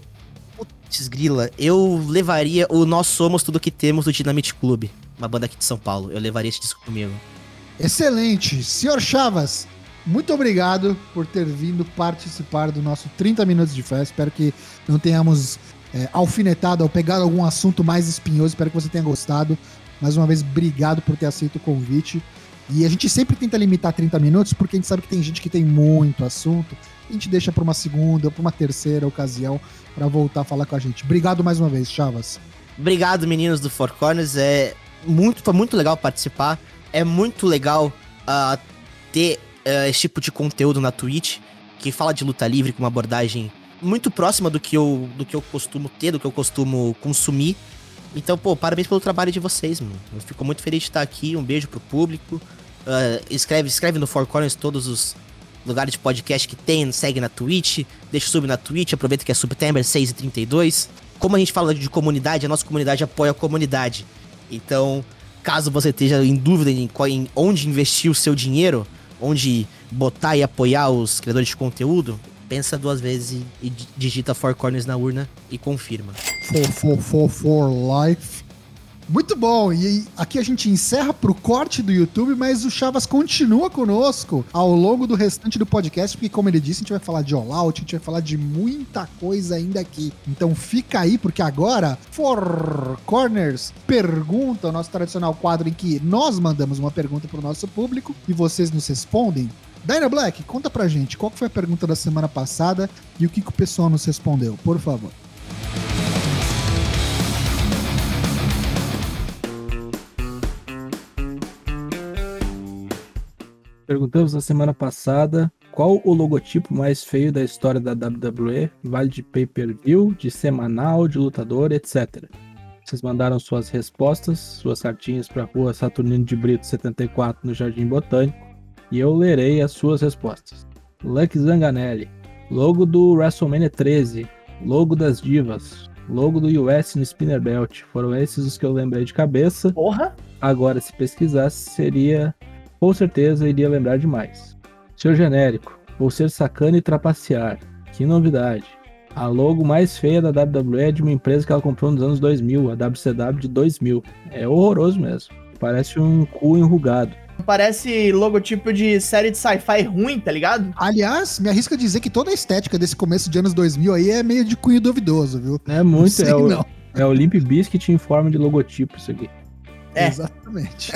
Putz, grila, eu levaria o Nós Somos Tudo Que Temos do Dynamite Club, uma banda aqui de São Paulo. Eu levaria esse disco comigo. Excelente. Senhor Chavas, muito obrigado por ter vindo participar do nosso 30 Minutos de Festa. Espero que não tenhamos é, alfinetado ou pegado algum assunto mais espinhoso. Espero que você tenha gostado. Mais uma vez, obrigado por ter aceito o convite. E a gente sempre tenta limitar 30 minutos, porque a gente sabe que tem gente que tem muito assunto. A gente deixa para uma segunda, para uma terceira ocasião, para voltar a falar com a gente. Obrigado mais uma vez, Chavas. Obrigado, meninos do Four Corners. É muito, foi muito legal participar. É muito legal ah, ter ah, esse tipo de conteúdo na Twitch, que fala de luta livre com uma abordagem muito próxima do que eu, do que eu costumo ter, do que eu costumo consumir. Então, pô, parabéns pelo trabalho de vocês, mano. Eu fico muito feliz de estar aqui. Um beijo pro público. Ah, escreve, escreve no Four Corners todos os lugares de podcast que tem, segue na Twitch, deixa sub na Twitch, aproveita que é September 6 e 32. Como a gente fala de comunidade, a nossa comunidade apoia a comunidade. Então, caso você esteja em dúvida em, qual- em onde investir o seu dinheiro, onde botar e apoiar os criadores de conteúdo, pensa duas vezes e, e digita Four Corners na urna e confirma. For, for, for, for life. Muito bom. E aqui a gente encerra pro corte do YouTube, mas o Chavas continua conosco ao longo do restante do podcast, porque, como ele disse, a gente vai falar de All Out, a gente vai falar de muita coisa ainda aqui. Então fica aí, porque agora, For Corners Pergunta, o nosso tradicional quadro em que nós mandamos uma pergunta pro nosso público e vocês nos respondem. Dyna Black, conta pra gente qual foi a pergunta da semana passada e o que, que o pessoal nos respondeu, por favor. Perguntamos na semana passada qual o logotipo mais feio da história da WWE, vale de pay-per-view, de semanal, de lutador, etc. Vocês mandaram suas respostas, suas cartinhas para a rua Saturnino de Brito 74 no Jardim Botânico e eu lerei as suas respostas. Luck Zanganelli, logo do WrestleMania 13, logo das Divas, logo do US no Spinner Belt. Foram esses os que eu lembrei de cabeça. Porra! Agora, se pesquisasse, seria. Com certeza iria lembrar demais. Seu genérico, vou ser sacana e trapacear. Que novidade. A logo mais feia da WWE é de uma empresa que ela comprou nos anos 2000, a WCW de 2000. É horroroso mesmo. Parece um cu enrugado. Parece logotipo de série de sci-fi ruim, tá ligado? Aliás, me arrisca dizer que toda a estética desse começo de anos 2000 aí é meio de cunho duvidoso, viu? É muito, sei é o, não. é o Limp Bizkit em forma de logotipo isso aqui. É. Exatamente.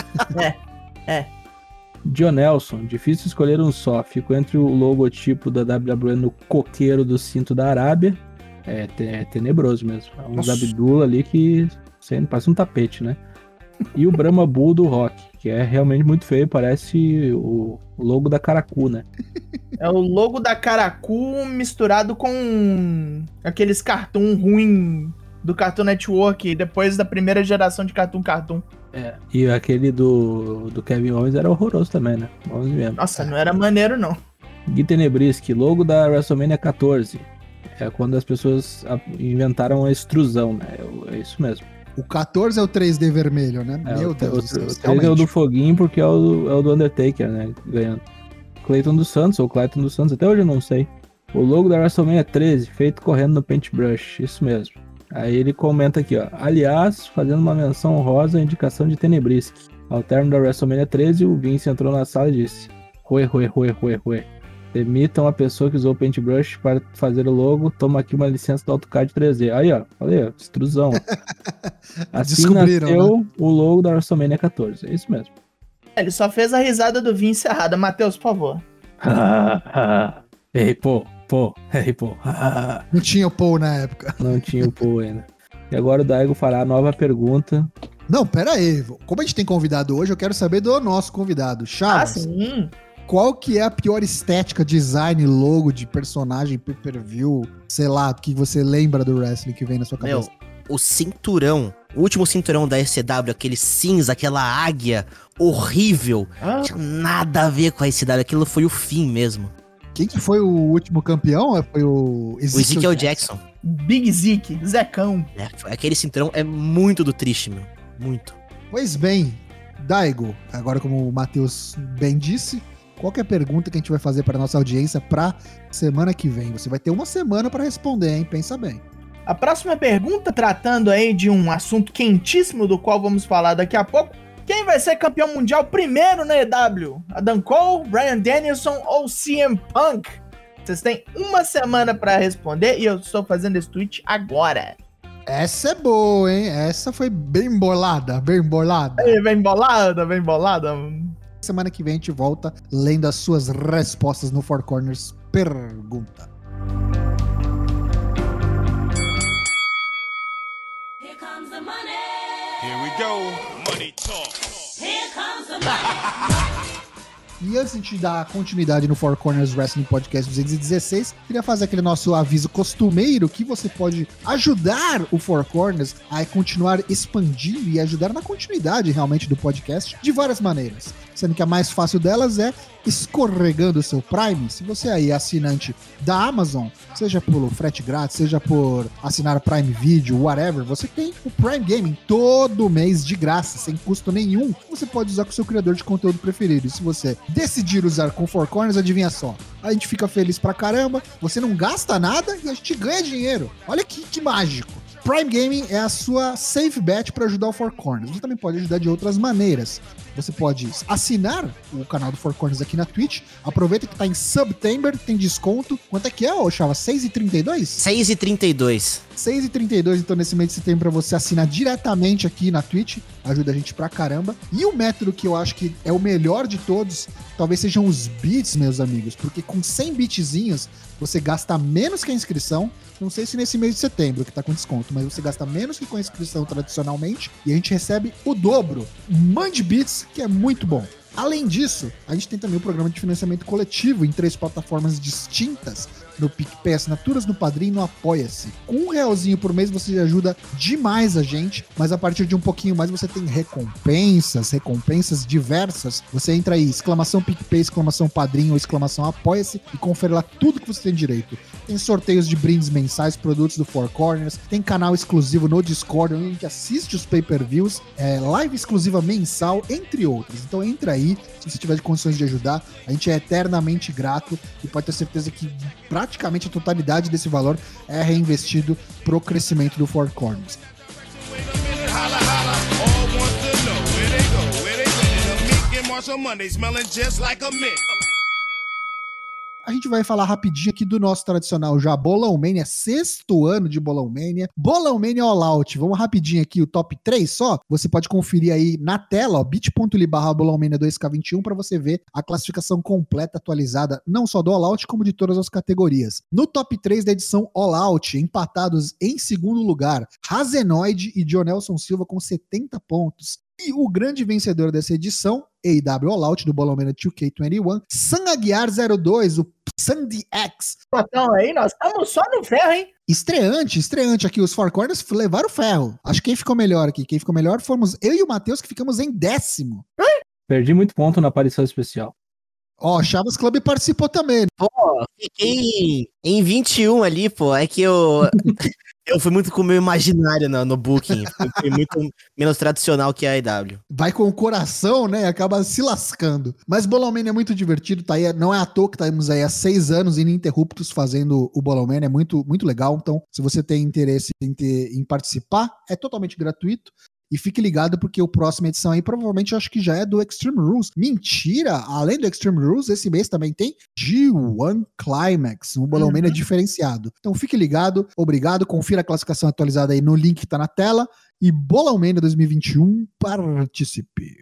Dionelson, difícil escolher um só. Fico entre o logotipo da WWE no coqueiro do cinto da Arábia. É, é tenebroso mesmo. É uns. Abdullah ali que sei, parece um tapete, né? E o Brahma Bull do Rock, que é realmente muito feio, parece o, o logo da Caracu, né? É o logo da Caracu misturado com aqueles cartoon ruim do Cartoon Network, depois da primeira geração de Cartoon Cartoon. É. E aquele do, do Kevin Owens era horroroso também, né? Vamos ver. Nossa, não era maneiro, não. Gui Tenebriski, logo da WrestleMania 14. É quando as pessoas inventaram a extrusão, né? É, é isso mesmo. O 14 é o 3D vermelho, né? É, Meu o, Deus o, do céu. o, três realmente. é o do Foguinho porque é o, do- é o do Undertaker, né? Ganhando. Clayton dos Santos, ou Clayton dos Santos, até hoje eu não sei. O logo da WrestleMania 13, feito correndo no paintbrush, isso mesmo. Aí ele comenta aqui, ó. Aliás, fazendo uma menção honrosa à indicação de Tenebrisk. Ao término da WrestleMania 13, o Vince entrou na sala e disse: Rue, rue, rue, rue, rue. Demitam a pessoa que usou o paintbrush para fazer o logo. Toma aqui uma licença do AutoCAD 3D. Aí, ó. Falei, ó. Extrusão. <laughs> Assim Descobriram, né? nasceu o logo da WrestleMania 14. É isso mesmo. Ele só fez a risada do Vince errada. Matheus, por favor. <laughs> Ei, pô, pô, <laughs> ei, pô. <laughs> Não tinha o Paul na época. Não tinha o pô ainda. E agora o Daigo fará a nova pergunta. Não, pera aí. Como a gente tem convidado hoje, eu quero saber do nosso convidado. Ah, Chaves, sim. qual que é a pior estética, design, logo de personagem, pay-per-view, sei lá, o que você lembra do wrestling que vem na sua Meu, cabeça? o cinturão, o último cinturão da SCW, aquele cinza, aquela águia horrível. Ah, Não tinha nada a ver com a SCW, aquilo foi o fim mesmo. Quem que foi o último campeão? Foi o O Ezekiel Jackson. Big Zeke, Zecão. né? Aquele cinturão é muito do triste, meu. Muito. Pois bem, Daigo, agora como o Matheus bem disse, qual que é a pergunta que a gente vai fazer para nossa audiência para semana que vem? Você vai ter uma semana para responder, hein? Pensa bem. A próxima pergunta, tratando aí de um assunto quentíssimo do qual vamos falar daqui a pouco. Quem vai ser campeão mundial primeiro na EW? Adam Cole, Brian Danielson ou CM Punk? Vocês têm uma semana pra responder e eu estou fazendo esse tweet agora. Essa é boa, hein? Essa foi bem bolada, bem bolada. Vem bolada, vem bolada. Semana que vem a gente volta lendo as suas respostas no Four Corners Pergunta. Here comes the money. Here we go. E antes de dar continuidade no Four Corners Wrestling Podcast 216, queria fazer aquele nosso aviso costumeiro que você pode ajudar o Four Corners a continuar expandindo e ajudar na continuidade realmente do podcast de várias maneiras. Sendo que a mais fácil delas é escorregando o seu Prime. Se você aí é assinante da Amazon, seja pelo frete grátis, seja por assinar Prime Video, whatever, você tem o Prime Gaming todo mês de graça, sem custo nenhum. Você pode usar com o seu criador de conteúdo preferido. E se você decidir usar com Four Corners, adivinha só. A gente fica feliz pra caramba, você não gasta nada e a gente ganha dinheiro. Olha que, que mágico. Prime Gaming é a sua safe bet para ajudar o Four Corners. Você também pode ajudar de outras maneiras. Você pode assinar o canal do Four Corners aqui na Twitch. Aproveita que tá em September, tem desconto. Quanto é que é, ô Chava? 6,32? 6 e 32 6,32 então nesse mês de setembro pra você assinar diretamente aqui na Twitch. Ajuda a gente pra caramba. E o método que eu acho que é o melhor de todos, talvez sejam os bits, meus amigos. Porque com 100 bitzinhos, você gasta menos que a inscrição. Não sei se nesse mês de setembro que tá com desconto, mas você gasta menos que com a inscrição tradicionalmente. E a gente recebe o dobro. Mande bits, que é muito bom. Além disso, a gente tem também o programa de financiamento coletivo em três plataformas distintas no PicPay, assinaturas no Padrim no Apoia-se. Com um realzinho por mês você ajuda demais a gente, mas a partir de um pouquinho mais você tem recompensas, recompensas diversas. Você entra aí, exclamação PicPay, exclamação Padrim ou exclamação Apoia-se e confere lá tudo que você tem direito. Tem sorteios de brindes mensais, produtos do Four Corners, tem canal exclusivo no Discord, onde a gente assiste os pay-per-views, é, live exclusiva mensal, entre outros. Então entra aí, se você tiver condições de ajudar, a gente é eternamente grato e pode ter certeza que praticamente a totalidade desse valor é reinvestido pro crescimento do Four Corners. Smelling just like a mint. A gente vai falar rapidinho aqui do nosso tradicional já Bolão Mania, sexto ano de Bolão Mania. Bolão Mania All Out. Vamos rapidinho aqui o top 3 só. Você pode conferir aí na tela, ó, bit.ly barra Bolão Mania 2K21 para você ver a classificação completa atualizada, não só do All Out, como de todas as categorias. No top 3 da edição All Out, empatados em segundo lugar, Razenoid e Dionelson Silva com 70 pontos. E o grande vencedor dessa edição, AW All Out do Bolão Mania 2K21, San Aguiar 02, o Sandy X, Então aí, nós estamos só no ferro, hein? Estreante, estreante aqui. Os Four Corners levaram ferro. Acho que quem ficou melhor aqui, quem ficou melhor fomos eu e o Matheus, que ficamos em décimo. Perdi muito ponto na aparição especial. Ó, Chaves Club participou também. Pô, fiquei em 21 ali, pô. É que eu. <laughs> eu fui muito com o meu imaginário no, no Booking. Fui, muito menos tradicional que a IW. Vai com o coração, né? Acaba se lascando. Mas Bolão Mania é muito divertido, tá aí. Não é à toa que estamos aí há seis anos ininterruptos fazendo o Bolão Mania. É muito, muito legal. Então, se você tem interesse em, ter- em participar, é totalmente gratuito. E fique ligado porque o próximo edição aí provavelmente acho que já é do Extreme Rules. Mentira! Além do Extreme Rules, esse mês também tem G1 Climax, um Bolão Uhum. Diferenciado. Então fique ligado, obrigado, confira a classificação atualizada aí no link que tá na tela. E Bolão Mania 2021, participe!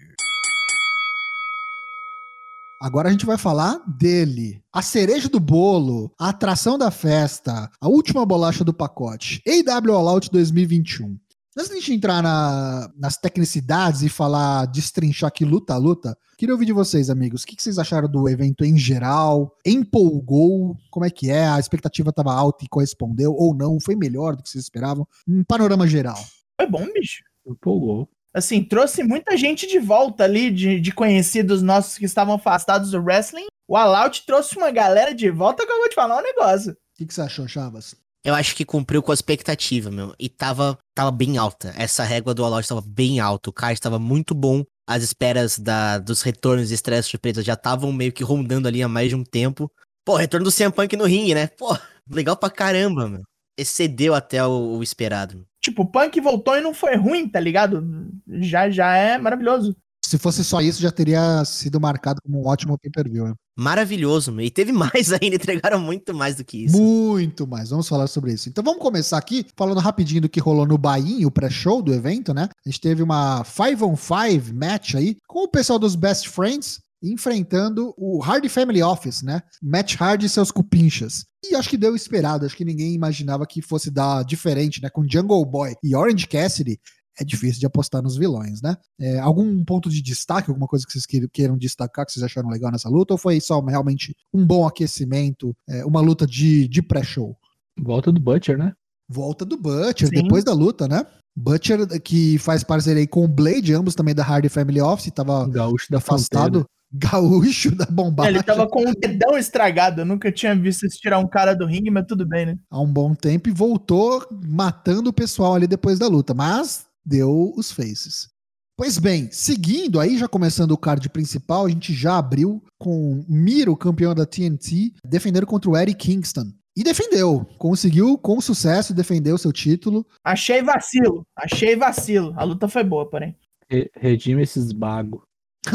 Agora a gente vai falar dele. A cereja do bolo, a atração da festa, a última bolacha do pacote. AW All Out 2021. Antes de a gente entrar na- nas tecnicidades e falar, destrinchar aqui luta a luta, queria ouvir de vocês, amigos. O que, que vocês acharam do evento em geral? Empolgou? Como é que é? A expectativa estava alta e correspondeu ou não? Foi melhor do que vocês esperavam? Um panorama geral. Foi bom, bicho. Empolgou. Assim, trouxe muita gente de volta ali, de, de conhecidos nossos que estavam afastados do wrestling. O All Out trouxe uma galera de volta que eu vou te falar um negócio. O que, que você achou, Chavas? Eu acho que cumpriu com a expectativa, meu. E tava, tava bem alta. Essa régua do Out tava bem alta. O card estava muito bom. As esperas da, dos retornos e estresse surpresas já estavam meio que rondando ali há mais de um tempo. Pô, retorno do CM Punk no ringue, né? Pô, legal pra caramba, meu. Excedeu até o, o esperado. Tipo, o Punk voltou e não foi ruim, tá ligado? Já, já é maravilhoso. Se fosse só isso, já teria sido marcado como um ótimo pay-per-view. né? Maravilhoso. E teve <laughs> mais ainda, entregaram muito mais do que isso. Muito mais. Vamos falar sobre isso. Então vamos começar aqui falando rapidinho do que rolou no Bahia, o pré-show do evento, né? A gente teve uma 5 on 5 match aí com o pessoal dos Best Friends enfrentando o Hardy Family Office, né? Matt Hardy e seus cupinchas. E acho que deu esperado, acho que ninguém imaginava que fosse dar diferente, né? Com Jungle Boy e Orange Cassidy, é difícil de apostar nos vilões, né? É, algum ponto de destaque, alguma coisa que vocês queiram- destacar, que vocês acharam legal nessa luta, ou foi só realmente um bom aquecimento, é, uma luta de, de pré-show? Volta do Butcher, né? Volta do Butcher, Sim. depois da luta, né? Butcher, que faz parceria aí com o Blade, ambos também da Hardy Family Office, tava Gaúcho da afastado. Gaúcho da bombacha Ele tava com o dedão estragado. Eu nunca tinha visto isso tirar um cara do ringue, mas tudo bem, né? há um bom tempo e voltou matando o pessoal ali depois da luta, mas deu os faces. Pois bem, seguindo aí, já começando o card principal, a gente já abriu com Miro, campeão da TNT, defendendo contra o Eric Kingston. E defendeu, conseguiu com sucesso defender o seu título. Achei vacilo. Achei vacilo. A luta foi boa, porém. Re- Redime esses bagos.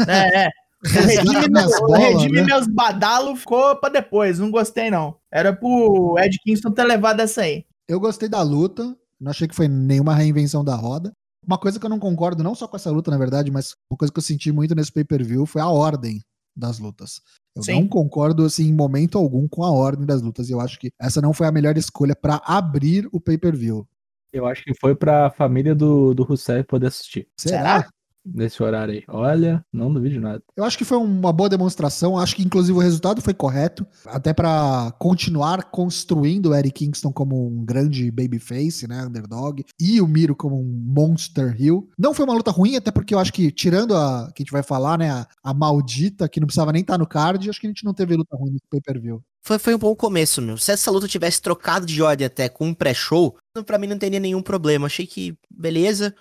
É, é. <laughs> O redime, meu- bolas, redime né? meus badalos ficou pra depois. Não gostei, não. Era pro Ed Kingston ter levado essa aí. Eu gostei da luta, não achei que foi nenhuma reinvenção da roda. Uma coisa que eu não concordo, não só com essa luta, na verdade, mas uma coisa que eu senti muito nesse pay-per-view foi a ordem das lutas. Eu Sim. não concordo, assim, em momento algum com a ordem das lutas. E eu acho que essa não foi a melhor escolha pra abrir o pay-per-view. Eu acho que foi pra família do, do Rusev poder assistir. Será? Nesse horário aí. Olha, não duvido nada. Eu acho que foi uma boa demonstração. Acho que, inclusive, o resultado foi correto. Até pra continuar construindo o Eric Kingston como um grande babyface, né? Underdog. E o Miro como um Monster Hill. Não foi uma luta ruim, até porque eu acho que, tirando a que a gente vai falar, né? A, a maldita, que não precisava nem estar no card, acho que a gente não teve luta ruim no pay-per-view. Foi, foi um bom começo, meu. Se essa luta tivesse trocado de ordem até com um pré-show, pra mim não teria nenhum problema. Achei que, beleza.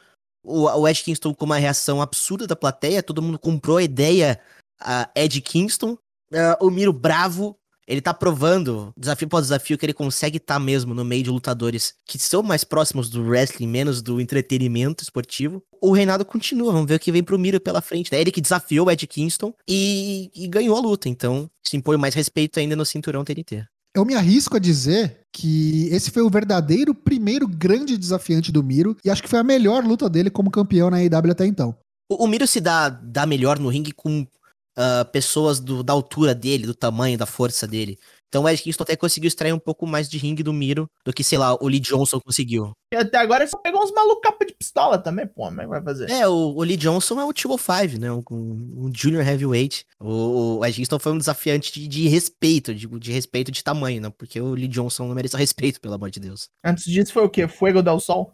O, o Ed Kingston com uma reação absurda da plateia, todo mundo comprou a ideia a Ed Kingston. Ah, o Miro bravo, ele tá provando, desafio após desafio, que ele consegue estar mesmo no meio de lutadores que são mais próximos do wrestling, menos do entretenimento esportivo. O reinado continua, vamos ver o que vem pro Miro pela frente. né? Ele que desafiou o Ed Kingston e, e ganhou a luta, então se impõe mais respeito ainda no cinturão TNT. Eu me arrisco a dizer que esse foi o verdadeiro primeiro grande desafiante do Miro e acho que foi a melhor luta dele como campeão na AEW até então. O, o Miro se dá, dá melhor no ringue com ah, pessoas do- da altura dele, do tamanho, da força dele. Então o Ed Kingston até conseguiu extrair um pouco mais de ringue do Miro do que, sei lá, o Lee Johnson conseguiu. E até agora ele só pegou uns malucos capa de pistola também, pô. Como é que vai fazer? É, o, o Lee Johnson é o 205, né? Um, um junior heavyweight. O, o Ed Kingston foi um desafiante de, de respeito, de, de respeito de tamanho, né? Porque o Lee Johnson não merece respeito, pelo amor de Deus. Antes disso foi o quê? Fuego del Sol?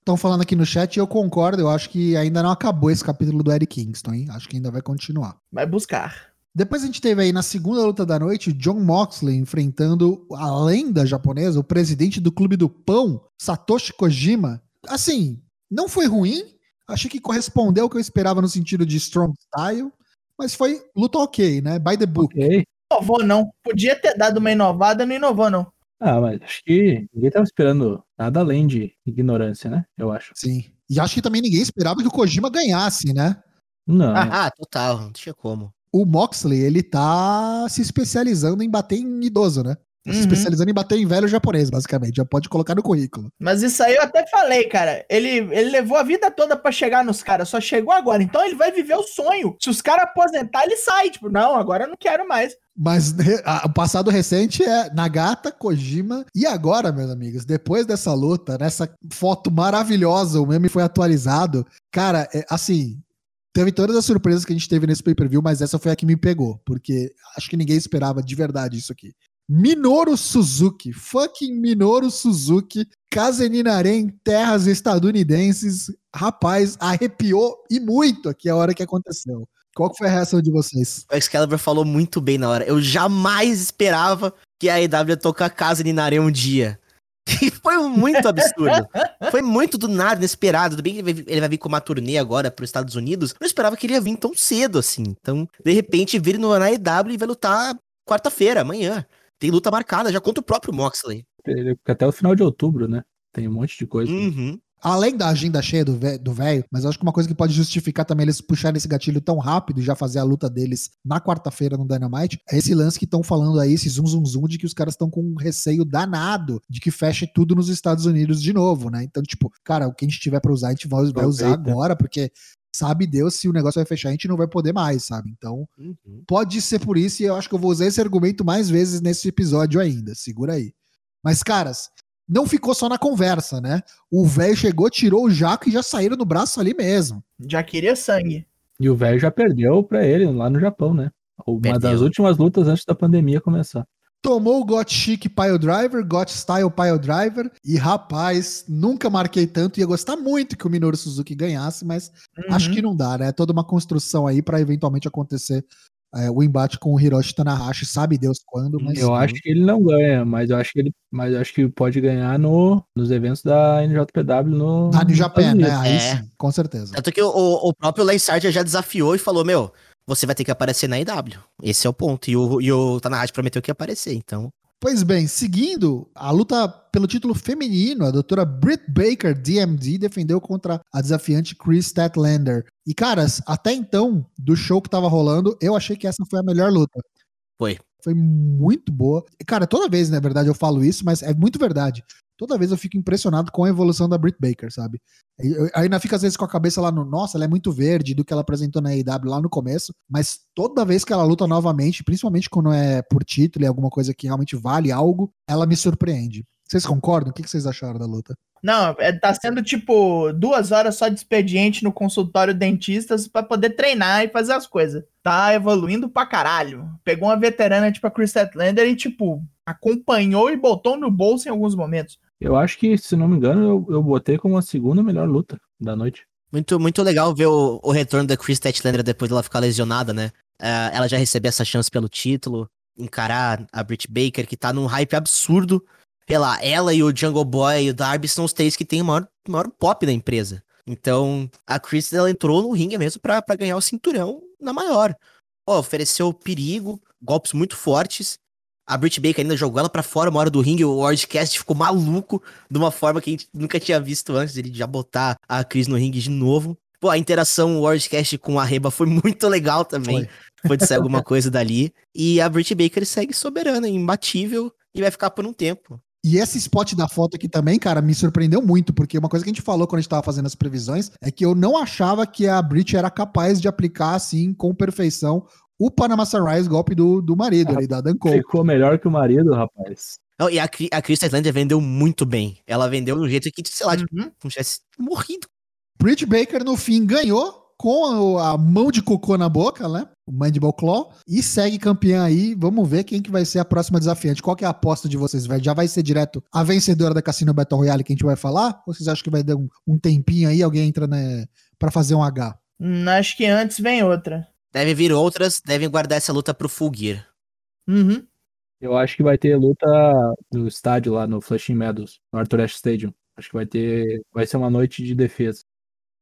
Estão falando aqui no chat e eu concordo, eu acho que ainda não acabou esse capítulo do Eric Kingston, hein? Acho que ainda vai continuar. Vai buscar. Depois a gente teve aí na segunda luta da noite o John Moxley enfrentando a lenda japonesa, o presidente do Clube do Pão, Satoshi Kojima. Assim, não foi ruim, achei que correspondeu ao que eu esperava no sentido de strong style, mas foi luta ok, né? By the book. Ok. Inovou não. Podia ter dado uma inovada, não inovou não. Ah, mas acho que ninguém tava esperando nada além de ignorância, né? Eu acho. Sim. E acho que também ninguém esperava que o Kojima ganhasse, né? Não. Ah, total, não tinha como. O Moxley, ele tá se especializando em bater em idoso, né? Tá se Uhum. especializando em bater em velho japonês, basicamente. Já pode colocar no currículo. Mas isso aí eu até falei, cara. Ele, ele levou a vida toda pra chegar nos caras, só chegou agora. Então ele vai viver o sonho. Se os caras aposentar, ele sai. Tipo, não, agora eu não quero mais. Mas <laughs> o passado recente é Nagata, Kojima. E agora, meus amigos, depois dessa luta, nessa foto maravilhosa, o meme foi atualizado. Cara, é, assim, teve todas as surpresas que a gente teve nesse pay-per-view, mas essa foi a que me pegou, porque acho que ninguém esperava de verdade isso aqui. Minoru Suzuki, fucking Minoru Suzuki, Kazeninare em terras estadunidenses. Rapaz, arrepiou e muito aqui a hora que aconteceu. Qual que foi a reação de vocês? O Excalibur falou muito bem na hora. Eu jamais esperava que a AEW ia tocar Nare um dia. <laughs> E foi muito absurdo. foi muito do nada, inesperado. Tudo bem que ele vai, vir com uma turnê agora para os Estados Unidos. Eu não esperava que ele ia vir tão cedo assim. Então, de repente, vir no na AEW e vai lutar quarta-feira, amanhã. Tem luta marcada já contra o próprio Moxley. Até o final de outubro, né? Tem um monte de coisa. Uhum. Além da agenda cheia do velho, mas acho que uma coisa que pode justificar também eles puxarem esse gatilho tão rápido e já fazer a luta deles na quarta-feira no Dynamite, é esse lance que estão falando aí, esse zum zum zum, de que os caras estão com um receio danado de que feche tudo nos Estados Unidos de novo, né? Então, tipo, cara, o que a gente tiver pra usar, a gente vai, vai usar agora, porque sabe Deus se o negócio vai fechar, a gente não vai poder mais, sabe? Então, Uhum. pode ser por isso e eu acho que eu vou usar esse argumento mais vezes nesse episódio ainda. Segura aí. Mas, caras, não ficou só na conversa, né? O velho chegou, tirou o jaco e já saíram no braço ali mesmo. Já queria sangue. E o velho já perdeu pra ele lá no Japão, né? Uma Perdeu. das últimas lutas antes da pandemia começar. Tomou o Got Chic Pile Driver, Got Style Pile Driver. E, rapaz, nunca marquei tanto. Ia gostar muito que o Minoru Suzuki ganhasse, mas acho Uhum. que não dá, né? É toda uma construção aí pra eventualmente acontecer é, o embate com o Hiroshi Tanahashi. Sabe Deus quando, mas. eu acho que ele não ganha, mas eu acho que ele, mas eu acho que pode ganhar no, nos eventos da NJPW no no nos Japan, né? Aí É. sim, com certeza. Tanto que o, o próprio Lance Archer já desafiou e falou: Meu, você vai ter que aparecer na AEW. Esse é o ponto. E o, e o Tanahashi prometeu que ia aparecer, então. Pois bem, seguindo a luta pelo título feminino, a doutora Britt Baker, DMD, defendeu contra a desafiante Chris Statlander. E, caras, até então, do show que tava rolando, eu achei que essa foi a melhor luta. Foi. Foi muito boa. E, cara, toda vez, na verdade, eu falo isso, mas é muito verdade. Toda vez eu fico impressionado com a evolução da Britt Baker, sabe? Eu- ainda fica às vezes com a cabeça lá no, nossa, ela é muito verde do que ela apresentou na AEW lá no começo, mas toda vez que ela luta novamente, principalmente quando é por título e alguma coisa que realmente vale algo, ela me surpreende. Vocês concordam? O que vocês acharam da luta? Não, é, tá sendo tipo duas horas só de expediente no consultório dentistas pra poder treinar e fazer as coisas. Tá evoluindo pra caralho. Pegou uma veterana tipo a Chris Statlander e tipo acompanhou e botou no bolso em alguns momentos. Eu acho que, se não me engano, eu, eu botei como a segunda melhor luta da noite. Muito, muito legal ver o, o retorno da Chris Statlander depois dela ficar lesionada, né? É, ela já recebeu essa chance pelo título, encarar a Britt Baker, que tá num hype absurdo. Pela ela e o Jungle Boy e o Darby são os três que tem o maior, maior pop da empresa. Então, a Chris ela entrou no ringue mesmo pra ganhar o cinturão na maior. Ó, ofereceu perigo, golpes muito fortes. A Britt Baker ainda jogou ela pra fora uma hora do ringue. O Wardcast ficou maluco de uma forma que a gente nunca tinha visto antes. Ele já botar a Chris no ringue de novo. Pô, a interação Wardcast com a Reba foi <laughs> muito legal também. Foi de sair alguma coisa dali. E a Britt Baker segue soberana, imbatível e vai ficar por um tempo. E esse spot da foto aqui também, cara, me surpreendeu muito, porque uma coisa que a gente falou quando a gente tava fazendo as previsões é que eu não achava que a Brit era capaz de aplicar, assim, com perfeição, o Panama Sunrise golpe do, do marido ali, da Dan Cole. Ficou melhor que o marido, rapaz. Não, e a, a Chris Statlander vendeu muito bem. Ela vendeu de um jeito que, sei lá, tipo, Uhum. se tivesse morrido. Britt Baker, no fim, ganhou com a, mão de cocô na boca, né? O Mandible Claw. E segue campeã aí. Vamos ver quem que vai ser a próxima desafiante. Qual que é a aposta de vocês? Vai- Já vai ser direto a vencedora da Cassino Battle Royale que a gente vai falar? Ou vocês acham que vai dar um, um tempinho aí, alguém entra né, pra fazer um H? Hum, acho que antes vem outra. Deve vir outras, devem guardar essa luta pro Full Gear. Uhum. Eu acho que vai ter luta no estádio lá no Flushing Meadows, no Arthur Ashe Stadium. Acho que vai ter. Vai ser uma noite de defesa.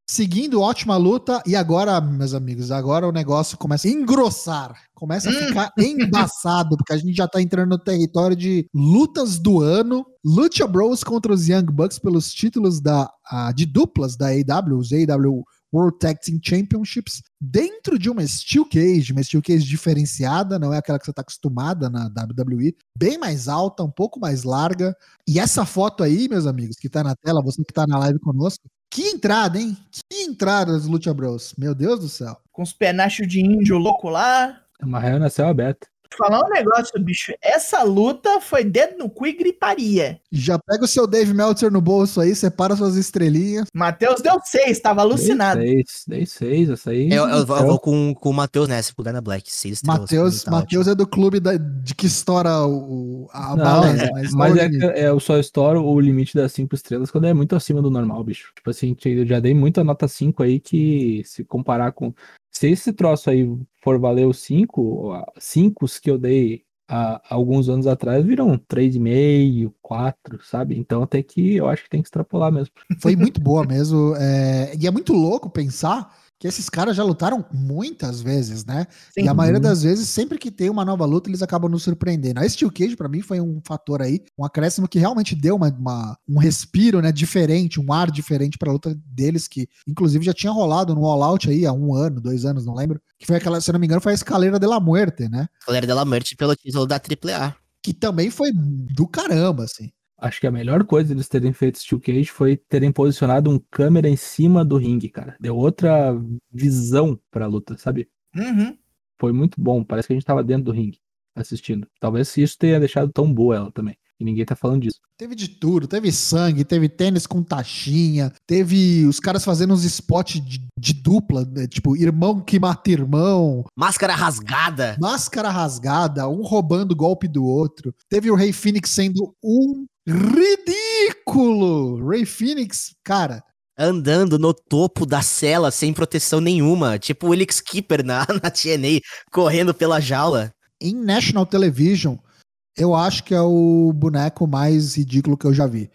Seguindo, ótima luta. E agora, meus amigos, agora o negócio começa a engrossar. Começa a Hum. ficar <laughs> embaçado, porque a gente já tá entrando no território de lutas do ano. Lucha Bros contra os Young Bucks pelos títulos da, ah, de duplas da AEW, os AEW World Tag Team Championships, dentro de uma Steel Cage, uma Steel Cage diferenciada, não é aquela que você tá acostumada na WWE, bem mais alta, um pouco mais larga. E essa foto aí, meus amigos, que tá na tela, você que tá na live conosco, que entrada, hein? Que entrada dos Lucha Bros. Meu Deus do céu. Com os penachos de índio louco lá. É uma reunião a céu aberto. Falar um negócio, bicho. Essa luta foi dedo no cu e gritaria. Já pega o seu Dave Meltzer no bolso aí, separa suas estrelinhas. Matheus deu seis, tava alucinado. Dei seis, dei seis, essa aí. Eu, eu vou- eu então, vou com, com o Matheus nessa, pro Dana Black. Seis estrelas, Matheus, tá Matheus é do clube da- de que estoura o, a Não, balança. é, mas mas é, que eu só estouro o limite das cinco estrelas quando é muito acima do normal, bicho. Tipo assim, eu já dei muita nota 5 aí que se comparar com. Se esse troço aí for valer os 5, 5 que eu dei há alguns anos atrás viram 3,5, 4, sabe? Então até que eu acho que tem que extrapolar mesmo. Foi muito boa <laughs> mesmo. é, e é muito louco pensar que esses caras já lutaram muitas vezes, né? Sim. E a maioria Uhum. das vezes, sempre que tem uma nova luta, eles acabam nos surpreendendo. A Steel Cage, pra mim, foi um fator aí, um acréscimo que realmente deu uma, uma- um respiro, né, diferente, um ar diferente pra luta deles, que inclusive já tinha rolado no All Out aí há um ano, dois anos, não lembro. Que foi aquela, se eu não me engano, foi a Escaleira de la Muerte, né? Galera dela Merch pelo título da AAA. Que também foi do caramba, assim. Acho que a melhor coisa eles terem feito Steel Cage foi terem posicionado um câmera em cima do ringue, cara. Deu outra visão pra luta, sabe? Uhum. Foi muito bom. Parece que a gente tava dentro do ringue assistindo. Talvez isso tenha deixado tão boa ela também. E ninguém tá falando disso. Teve de tudo, teve sangue, teve tênis com taxinha, teve os caras fazendo uns spots de, de dupla, né, tipo, irmão que mata irmão, Máscara rasgada. máscara rasgada, um roubando o golpe do outro. Teve o Rey Phoenix sendo um ridículo. Rey Phoenix, cara, Andando no topo da cela sem proteção nenhuma. Tipo o Elix Keeper na, <laughs> na TNA, correndo pela jaula. em National Television, eu acho que é o boneco mais ridículo que eu já vi.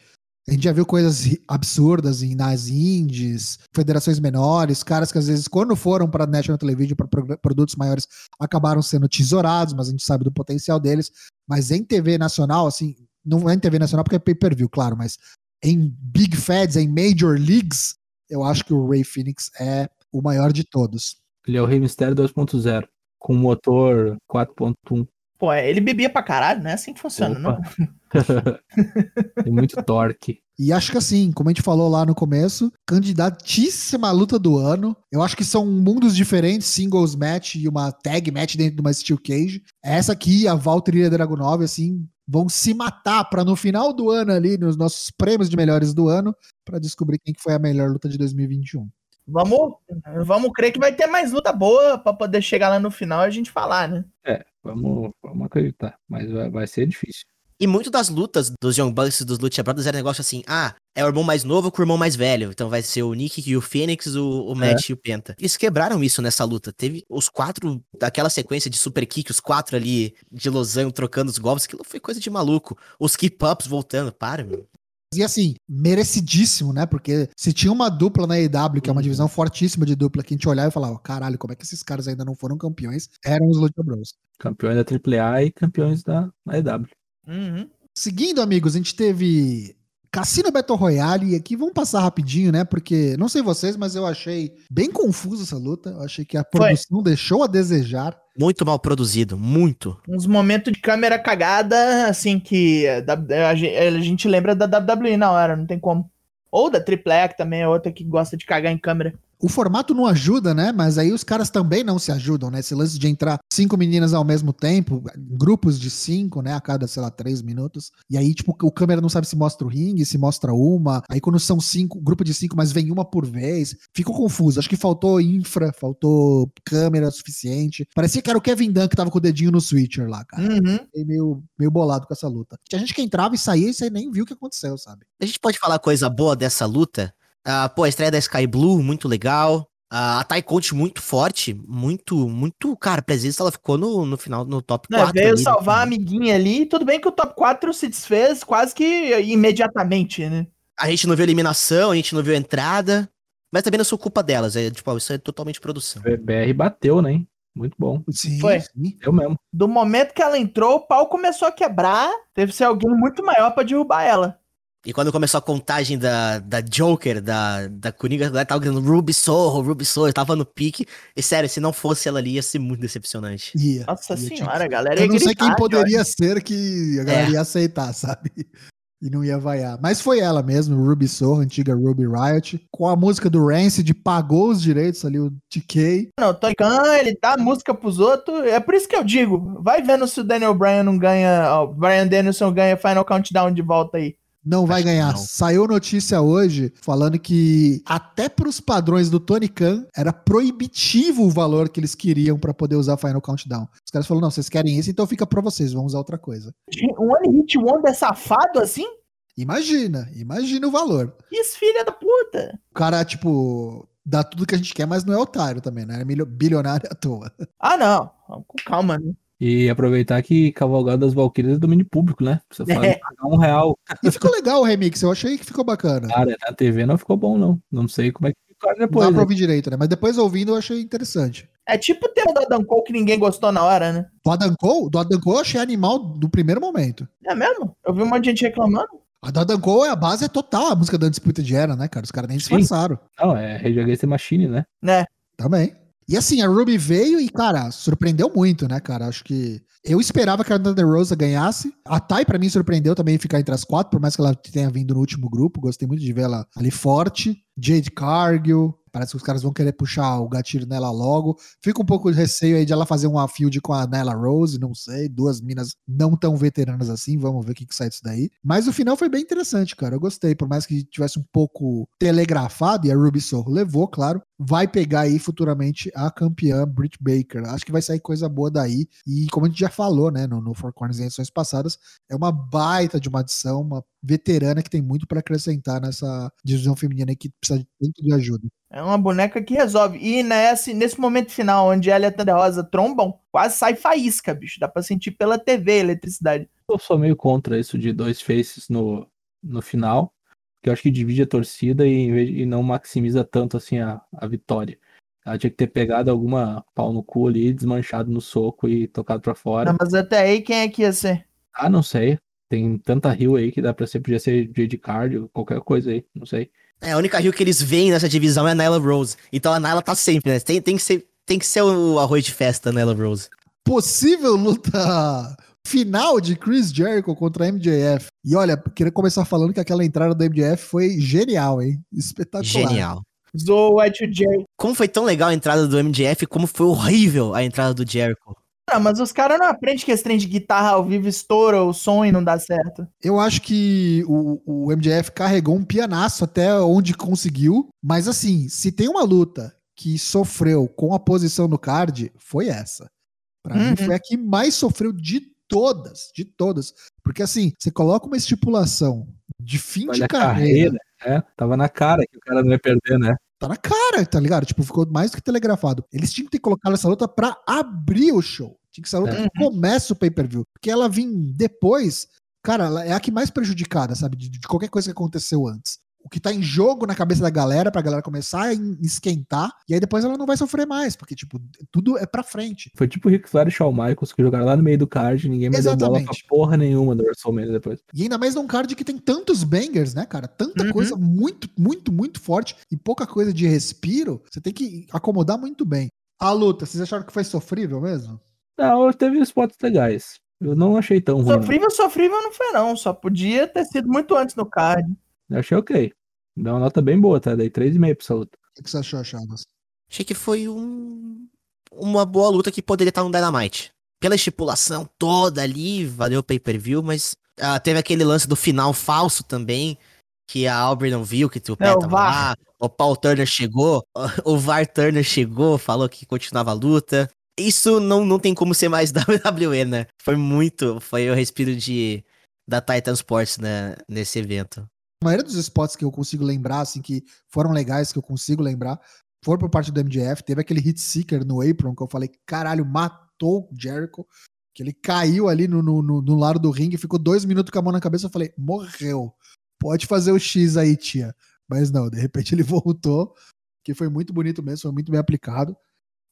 A gente já viu coisas absurdas em, nas indies, federações menores, caras que às vezes, quando foram para National Television, para produtos maiores, acabaram sendo tesourados, mas a gente sabe do potencial deles. Mas em TV nacional, assim, não é em TV nacional porque é pay-per-view, claro, mas em Big Feds, em Major Leagues, eu acho que o Ray Phoenix é o maior de todos. Ele é o Rei Mistério 2.0, com motor 4.1. Pô, ele bebia pra caralho, não é assim que funciona, Opa. não. <laughs> Tem muito torque. E acho que assim, como a gente falou lá no começo, candidatíssima luta do ano. Eu acho que são mundos diferentes, singles match e uma tag match dentro de uma Steel Cage. Essa aqui, a Valtteri e a Dragunov, assim, vão se matar para no final do ano ali, nos nossos prêmios de melhores do ano, para descobrir quem que foi a melhor luta de 2021. Vamos, vamos crer que vai ter mais luta boa pra poder chegar lá no final e a gente falar, né? É, vamos, vamos acreditar. Mas vai, vai ser difícil. E muito das lutas dos Young Bucks e dos Lucha Brothers era negócio assim, ah, é o irmão mais novo com o irmão mais velho. Então vai ser o Nick e o Phoenix, o, o Matt e o Penta. Eles quebraram isso nessa luta. Teve os quatro, daquela sequência de super kick, os quatro ali de losango trocando os golpes, aquilo foi coisa de maluco. Os keep-ups voltando, para, meu. E assim, merecidíssimo, né? Porque se tinha uma dupla na EW, que é uma divisão fortíssima de dupla, que a gente olhava e falava, caralho, como é que esses caras ainda não foram campeões? Eram os Lucha Bros. Campeões da AAA e campeões da, da EW. Uhum. Seguindo, amigos, a gente teve Cassino Battle Royale, e aqui vamos passar rapidinho, né? Porque, não sei vocês, mas eu achei bem confusa essa luta. Eu achei que a produção deixou a desejar. Muito mal produzido, muito. Uns momentos de câmera cagada, assim, que a W- a gen- a gente lembra da WWE na hora, não tem como. Ou da AAA, que também é outra que gosta de cagar em câmera. O formato não ajuda, né? Mas aí os caras também não se ajudam, né? Esse lance de entrar cinco meninas ao mesmo tempo, grupos de cinco, né? A cada, sei lá, três minutos. E aí, tipo, o câmera não sabe se mostra o ringue, se mostra uma. Aí quando são cinco, grupo de cinco, mas vem uma por vez. Ficou confuso. Acho que faltou infra, faltou câmera suficiente. Parecia que era o Kevin Dunn que tava com o dedinho no switcher lá, cara. Uhum. Fiquei meio, meio bolado com essa luta. Tinha gente que entrava e saía e você nem viu o que aconteceu, sabe? A gente pode falar coisa boa dessa luta. Ah, pô, a estreia da Sky Blue, muito legal. Ah, a Tai Conte muito forte, muito, muito, cara, presença, ela ficou no, no final, no top Né, 4. veio ali, salvar a né? amiguinha ali. Tudo bem que o top 4 se desfez quase que imediatamente, né? A gente não viu eliminação, a gente não viu entrada, mas também não sou culpa delas, é, tipo, isso é totalmente produção. O BR bateu, né? hein? Muito bom. Sim, Foi. sim. Eu mesmo. Do momento que ela entrou, o pau começou a quebrar. Teve que ser alguém muito maior pra derrubar ela. E quando começou a contagem da, da Joker, da, da Coringa, ela tava gritando Ruby Sorro, Ruby Sorro, tava no pique. E sério, se não fosse ela ali, ia ser muito decepcionante. Ia, Nossa ia, senhora, a galera Eu ia não sei gritar, quem poderia ser que a galera É. ia aceitar, sabe? <laughs> E não ia vaiar. Mas foi ela mesmo, Ruby Soho, antiga Ruby Riot. Com a música do Rancid, pagou os direitos ali, o TK. Não, o Tony Khan, ele dá música pros outros. É por isso que eu digo, vai vendo se o Daniel Bryan não ganha, o Bryan Danielson ganha Final Countdown de volta aí. Não vai Acho ganhar. não. Saiu notícia hoje falando que até pros padrões do Tony Khan era proibitivo o valor que eles queriam pra poder usar Final Countdown. Os caras falaram: não, vocês querem isso, então fica pra vocês, vamos usar outra coisa. Um One Hit Wonder safado assim? Imagina, imagina o valor. Que esse filho da puta. O cara, tipo, dá tudo que a gente quer, mas não é otário também, né? É bilionário à toa. Ah, não. Com calma, né? E aproveitar que Cavalgada das Valquírias é domínio público, né? Você fala, É. pagar um real. E ficou legal o remix, eu achei que ficou bacana. Cara, na TV não ficou bom, não. Não sei como é que ficou Não depois. dá pra né? ouvir direito, né? Mas depois ouvindo eu achei interessante. É tipo o tema do Adam Cole que ninguém gostou na hora, né? Do Adam Cole, do Adam Cole eu achei animal do primeiro momento. É mesmo? Eu vi um monte de gente reclamando. A do Adam Cole, a base é total a música da Undisputed Era, né, cara? Os caras nem disfarçaram. Não, é Rage Against the Machine, né? Né? Também. E assim, a Ruby veio e, cara, surpreendeu muito, né, cara? Acho que. Eu esperava que a Thunder Rosa ganhasse. A Tai, pra mim, surpreendeu também ficar entre as quatro, por mais que ela tenha vindo no último grupo. Gostei muito de ver ela ali forte. Jade Cargill. Parece que os caras vão querer puxar o gatilho nela logo. Fica um pouco de receio aí de ela fazer uma field com a Nyla Rose, não sei. Duas minas não tão veteranas assim. Vamos ver o que, que sai disso daí. Mas o final foi bem interessante, cara. Eu gostei. Por mais que tivesse um pouco telegrafado, e a Ruby Soho levou, claro. Vai pegar aí futuramente a campeã Britt Baker. Acho que vai sair coisa boa daí. E como a gente já falou, né, no, no Four Corners em edições passadas, é uma baita de uma adição, uma veterana que tem muito pra acrescentar nessa divisão feminina que precisa de tanto de ajuda. É uma boneca que resolve. E nesse, nesse momento final, onde ela e a Thunder Rosa trombam, quase sai faísca, bicho. Dá pra sentir pela TV a eletricidade. Eu sou meio contra isso de dois faces no, no final. Porque eu acho que divide a torcida e, e não maximiza tanto assim a, a vitória. Ela tinha que ter pegado alguma pau no cu ali, desmanchado no soco e tocado pra fora. Não, mas até aí, quem é que ia ser? Ah, não sei. Tem tanta rio aí que dá pra ser, podia ser Jade Cardio, qualquer coisa aí, não sei. É, a única rio que eles veem nessa divisão é a Nyla Rose. Então a Nyla tá sempre, né? Tem, tem, que, ser, tem que ser o arroz de festa, Nyla Rose. Possível luta Final de Chris Jericho contra MJF. E olha, queria começar falando que aquela entrada do MJF foi genial, hein? Espetacular. Genial. Ed Jericho. Como foi tão legal a entrada do MJF, como foi horrível a entrada do Jericho. Não, mas os caras não aprendem que esse trem de guitarra ao vivo estoura o som e não dá certo. Eu acho que o, o MJF carregou um pianaço até onde conseguiu, mas assim, se tem uma luta que sofreu com a posição no card, foi essa. Pra mim, Uhum. foi a que mais sofreu de todas, de todas. Porque assim, você coloca uma estipulação de fim de Olha a carreira, carreira. É, tava na cara que o cara não ia perder, né? tá na cara, tá ligado? Tipo, ficou mais do que telegrafado. Eles tinham que ter colocado essa luta pra abrir o show. Tinha que ser a luta É. que começa o pay-per-view. Porque ela vir depois, cara, ela é a que mais prejudicada, sabe? De, de qualquer coisa que aconteceu antes. O que tá em jogo na cabeça da galera, pra galera começar a en- esquentar, e aí depois ela não vai sofrer mais, porque, tipo, tudo é pra frente. Foi tipo o Ric Flair e Shawn Michaels que jogaram lá no meio do card, ninguém mais deu bola pra Exatamente. porra nenhuma do WrestleMania depois. E ainda mais num card que tem tantos bangers, né, cara? Tanta Uhum. coisa muito, muito, muito forte e pouca coisa de respiro, você tem que acomodar muito bem. A luta, vocês acharam que foi sofrível mesmo? Não, teve spots legais. Eu não achei tão ruim. Sofrível, sofrível não foi não. Só podia ter sido muito antes no card. Eu achei ok. Dá uma nota bem boa, tá? Dei 3,5 pra essa luta. O que você achou, Chagas? Achei que foi um, uma boa luta que poderia estar no Dynamite. Pela estipulação toda ali, valeu o pay-per-view, mas ah, teve aquele lance do final falso também, que a Aubrey não viu, que o pé É, o tava lá, o Paul Turner chegou, <laughs> o VAR Turner chegou, falou que continuava a luta. Isso não, não tem como ser mais <laughs> WWE, né? Foi muito, foi o respiro de da Titan Sports né, nesse evento. A maioria dos spots que eu consigo lembrar, assim, que foram legais, que eu consigo lembrar, foram por parte do MJF. Teve aquele hit seeker no apron que eu falei, caralho, matou Jericho. Que ele caiu ali no, no, no, no lado do ringue, ficou dois minutos com a mão na cabeça. Eu falei, morreu. Pode fazer o X aí, tia. Mas não, de repente ele <laughs> voltou, que foi muito bonito mesmo, foi muito bem aplicado.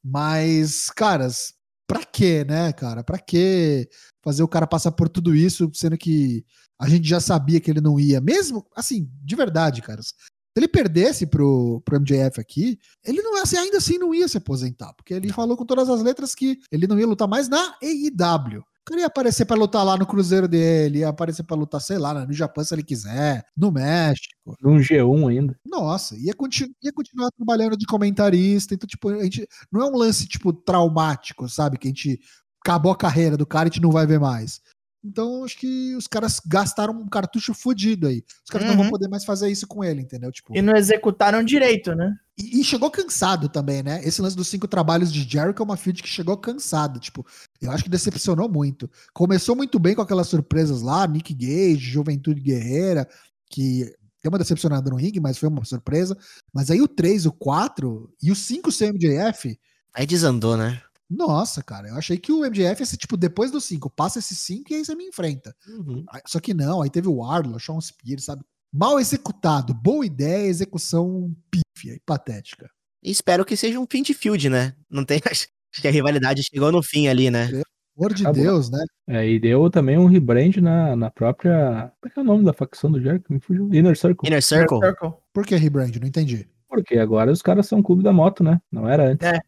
Mas, caras, pra quê, né, cara? Pra quê fazer o cara passar por tudo isso, sendo que a gente já sabia que ele não ia, mesmo, assim, de verdade, caras. Se ele perdesse pro, pro MJF aqui, ele não assim, ainda assim não ia se aposentar, porque ele falou com todas as letras que ele não ia lutar mais na AEW. O cara ia aparecer pra lutar lá no cruzeiro dele, ia aparecer pra lutar, sei lá, no Japão se ele quiser, no México. Num G1 ainda. Nossa, ia, continu ia continuar trabalhando de comentarista. Então, tipo, a gente. Não é um lance, tipo, traumático, sabe? Que a gente acabou a carreira do cara e a gente não vai ver mais. Então, acho que os caras gastaram um cartucho fudido aí. Os caras não vão Uhum. poder mais fazer isso com ele, entendeu? Tipo, E não executaram direito, né? e, e chegou cansado também, né? Esse lance dos cinco trabalhos de Jericho é uma feud que chegou cansado. Tipo, eu acho que decepcionou muito. Começou muito bem com aquelas surpresas lá, Nick Gage, Juventude Guerreira, que deu uma decepcionada no ringue, mas foi uma surpresa. Mas aí o 3, o 4 e o 5 sem MJF, Aí desandou, né? Nossa, cara, eu achei que o MJF ia ser tipo depois do 5, passa esse 5 e aí você me enfrenta. Uhum. Só que não, aí teve o Arlo, Sean Spears, sabe? Mal executado, boa ideia, execução pífia e patética. E espero que seja um fim de field, né? Não tem. <laughs> Acho que a rivalidade chegou no fim ali, né? Amor de Acabou. Deus, né? É, e deu também um rebrand na, na própria. Como é que é o nome da facção do Jericho? Me fugiu. Inner Circle. Inner Circle. Circle. Por que rebrand? Não entendi. Porque agora os caras são clube da moto, né? Não era antes. É,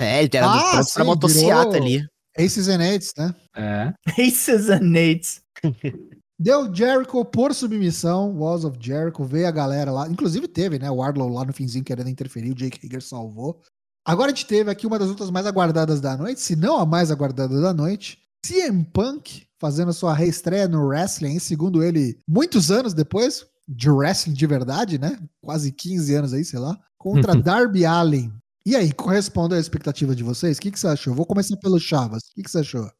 ele era Ah, pronto sim, pra virou- ali. Aces and Eights, né? É. Aces and Nates. <laughs> Deu Jericho por submissão, Walls of Jericho, veio a galera lá. Inclusive teve, né? O Arlow lá no finzinho querendo interferir, o Jake Hager salvou. Agora a gente teve aqui uma das lutas mais aguardadas da noite, se não a mais aguardada da noite. CM Punk fazendo sua reestreia no wrestling, segundo ele, muitos anos depois, de wrestling de verdade, né? Quase 15 anos aí, sei lá. Contra <laughs> Darby Allen. E aí, corresponde à expectativa de vocês? O que, que você achou? Vou começar pelo Chavas. O que, que você achou?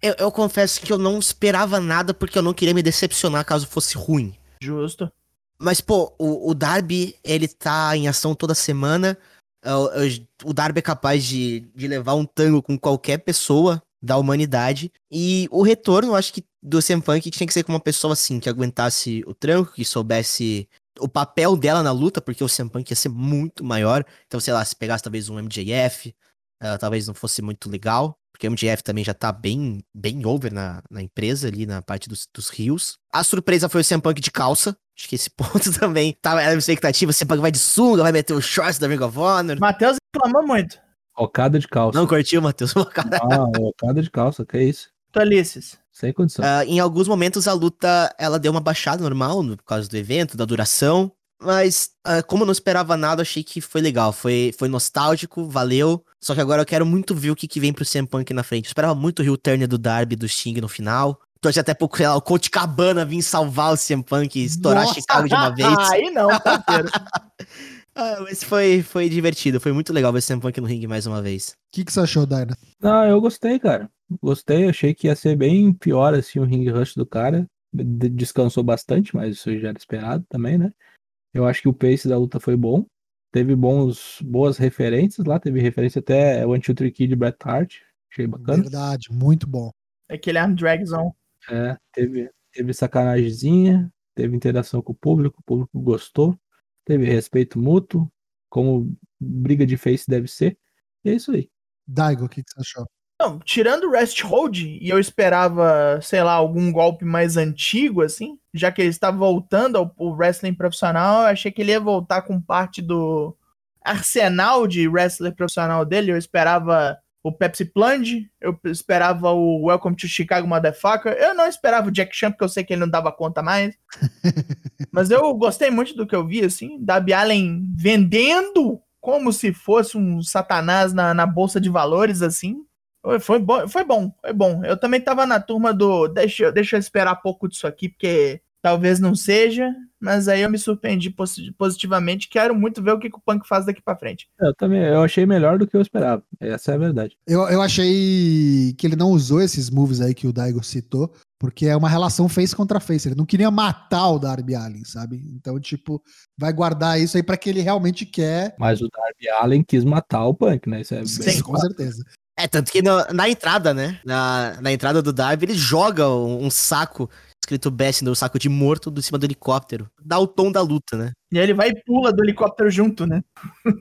Eu, eu confesso que eu não esperava nada porque eu não queria me decepcionar caso fosse ruim. Justo. Mas, pô, o, o Darby, ele tá em ação toda semana. Eu- eu- o Darby é capaz de, de levar um tango com qualquer pessoa da humanidade. E o retorno, eu acho que do CM Punk tinha que ser com uma pessoa assim, que aguentasse o tranco, que soubesse o papel dela na luta, porque o CM Punk ia ser muito maior. Então, sei lá, se pegasse talvez um MJF, eh, talvez não fosse muito legal. Porque o MJF também já tá bem, bem over na, na empresa ali, na parte dos, dos rios. A surpresa foi o CM Punk de calça. Acho que esse <laughs> ponto também tava era expectativa. O CM Punk vai de sunga, vai meter o shorts da Ring of Honor. Matheus reclamou muito. Ocada de calça. Não curtiu, Matheus? <laughs> Cara, Ah, ocada de calça, que é isso? Tolices. Sem condição. Ah, em alguns momentos a luta ela deu uma baixada normal no- por causa do evento, da duração. Mas ah, como eu não esperava nada, achei que foi legal. Foi, foi nostálgico, valeu. Só que agora eu quero muito ver o que, que vem pro CM Punk na frente. Eu esperava muito o Rio Turner do Darby do Sting no final. Torci até pouco sei lá, o Coach Cabana vir salvar o CM Punk e estourar Nossa! Chicago de uma vez. <laughs> Aí não, parceiro. <laughs> Ah, mas foi, foi divertido, foi muito legal ver o CM Punk no ringue mais uma vez. O que, que você achou, Dyna? Não, eu gostei, cara. Gostei, achei que ia ser bem pior assim o ring rush do cara. De- Descansou bastante, mas isso já era esperado também, né? Eu acho que o pace da luta foi bom. Teve bons, boas referências lá, teve referência até Two Three Kid de Bret Hart. Achei bacana. Verdade, muito bom. Aquele arm dragzão. É, teve, teve sacanagemzinha, teve interação com o público, o público gostou, teve respeito mútuo, como briga de face deve ser. E é isso aí. Daigo, o que, que você achou? Não, tirando o Rest Hold, e eu esperava, sei lá, algum golpe mais antigo, assim, já que ele está voltando ao, ao wrestling profissional, eu achei que ele ia voltar com parte do arsenal de wrestler profissional dele. Eu esperava o Pepsi Plunge, eu esperava o Welcome to Chicago Motherfucker, eu não esperava o Jack Chan, porque eu sei que ele não dava conta mais. <laughs> Mas eu gostei muito do que eu vi, assim, Darby Allen vendendo como se fosse um satanás na, na bolsa de valores, assim. Foi, foi bom, foi bom, foi bom. Eu também tava na turma do. Deixa, eu- deixa eu esperar pouco disso aqui, porque talvez não seja. Mas aí eu me surpreendi posi- positivamente. Quero muito ver o que, que o Punk faz daqui pra frente. Eu também, eu achei melhor do que eu esperava. Essa é a verdade. Eu, eu achei que ele não usou esses moves aí que o Daigo citou, porque é uma relação face contra face. Ele não queria matar o Darby Allin, sabe? Então, tipo, vai guardar isso aí pra que ele realmente quer. Mas o Darby Allen quis matar o Punk, né? Isso é bem Sim, com certeza. É, tanto que no- na entrada, né? Na, na entrada do Darby, ele joga um, um saco escrito Best no saco de morto do cima do helicóptero. Dá o tom da luta, né? E aí ele vai e pula do helicóptero junto, né?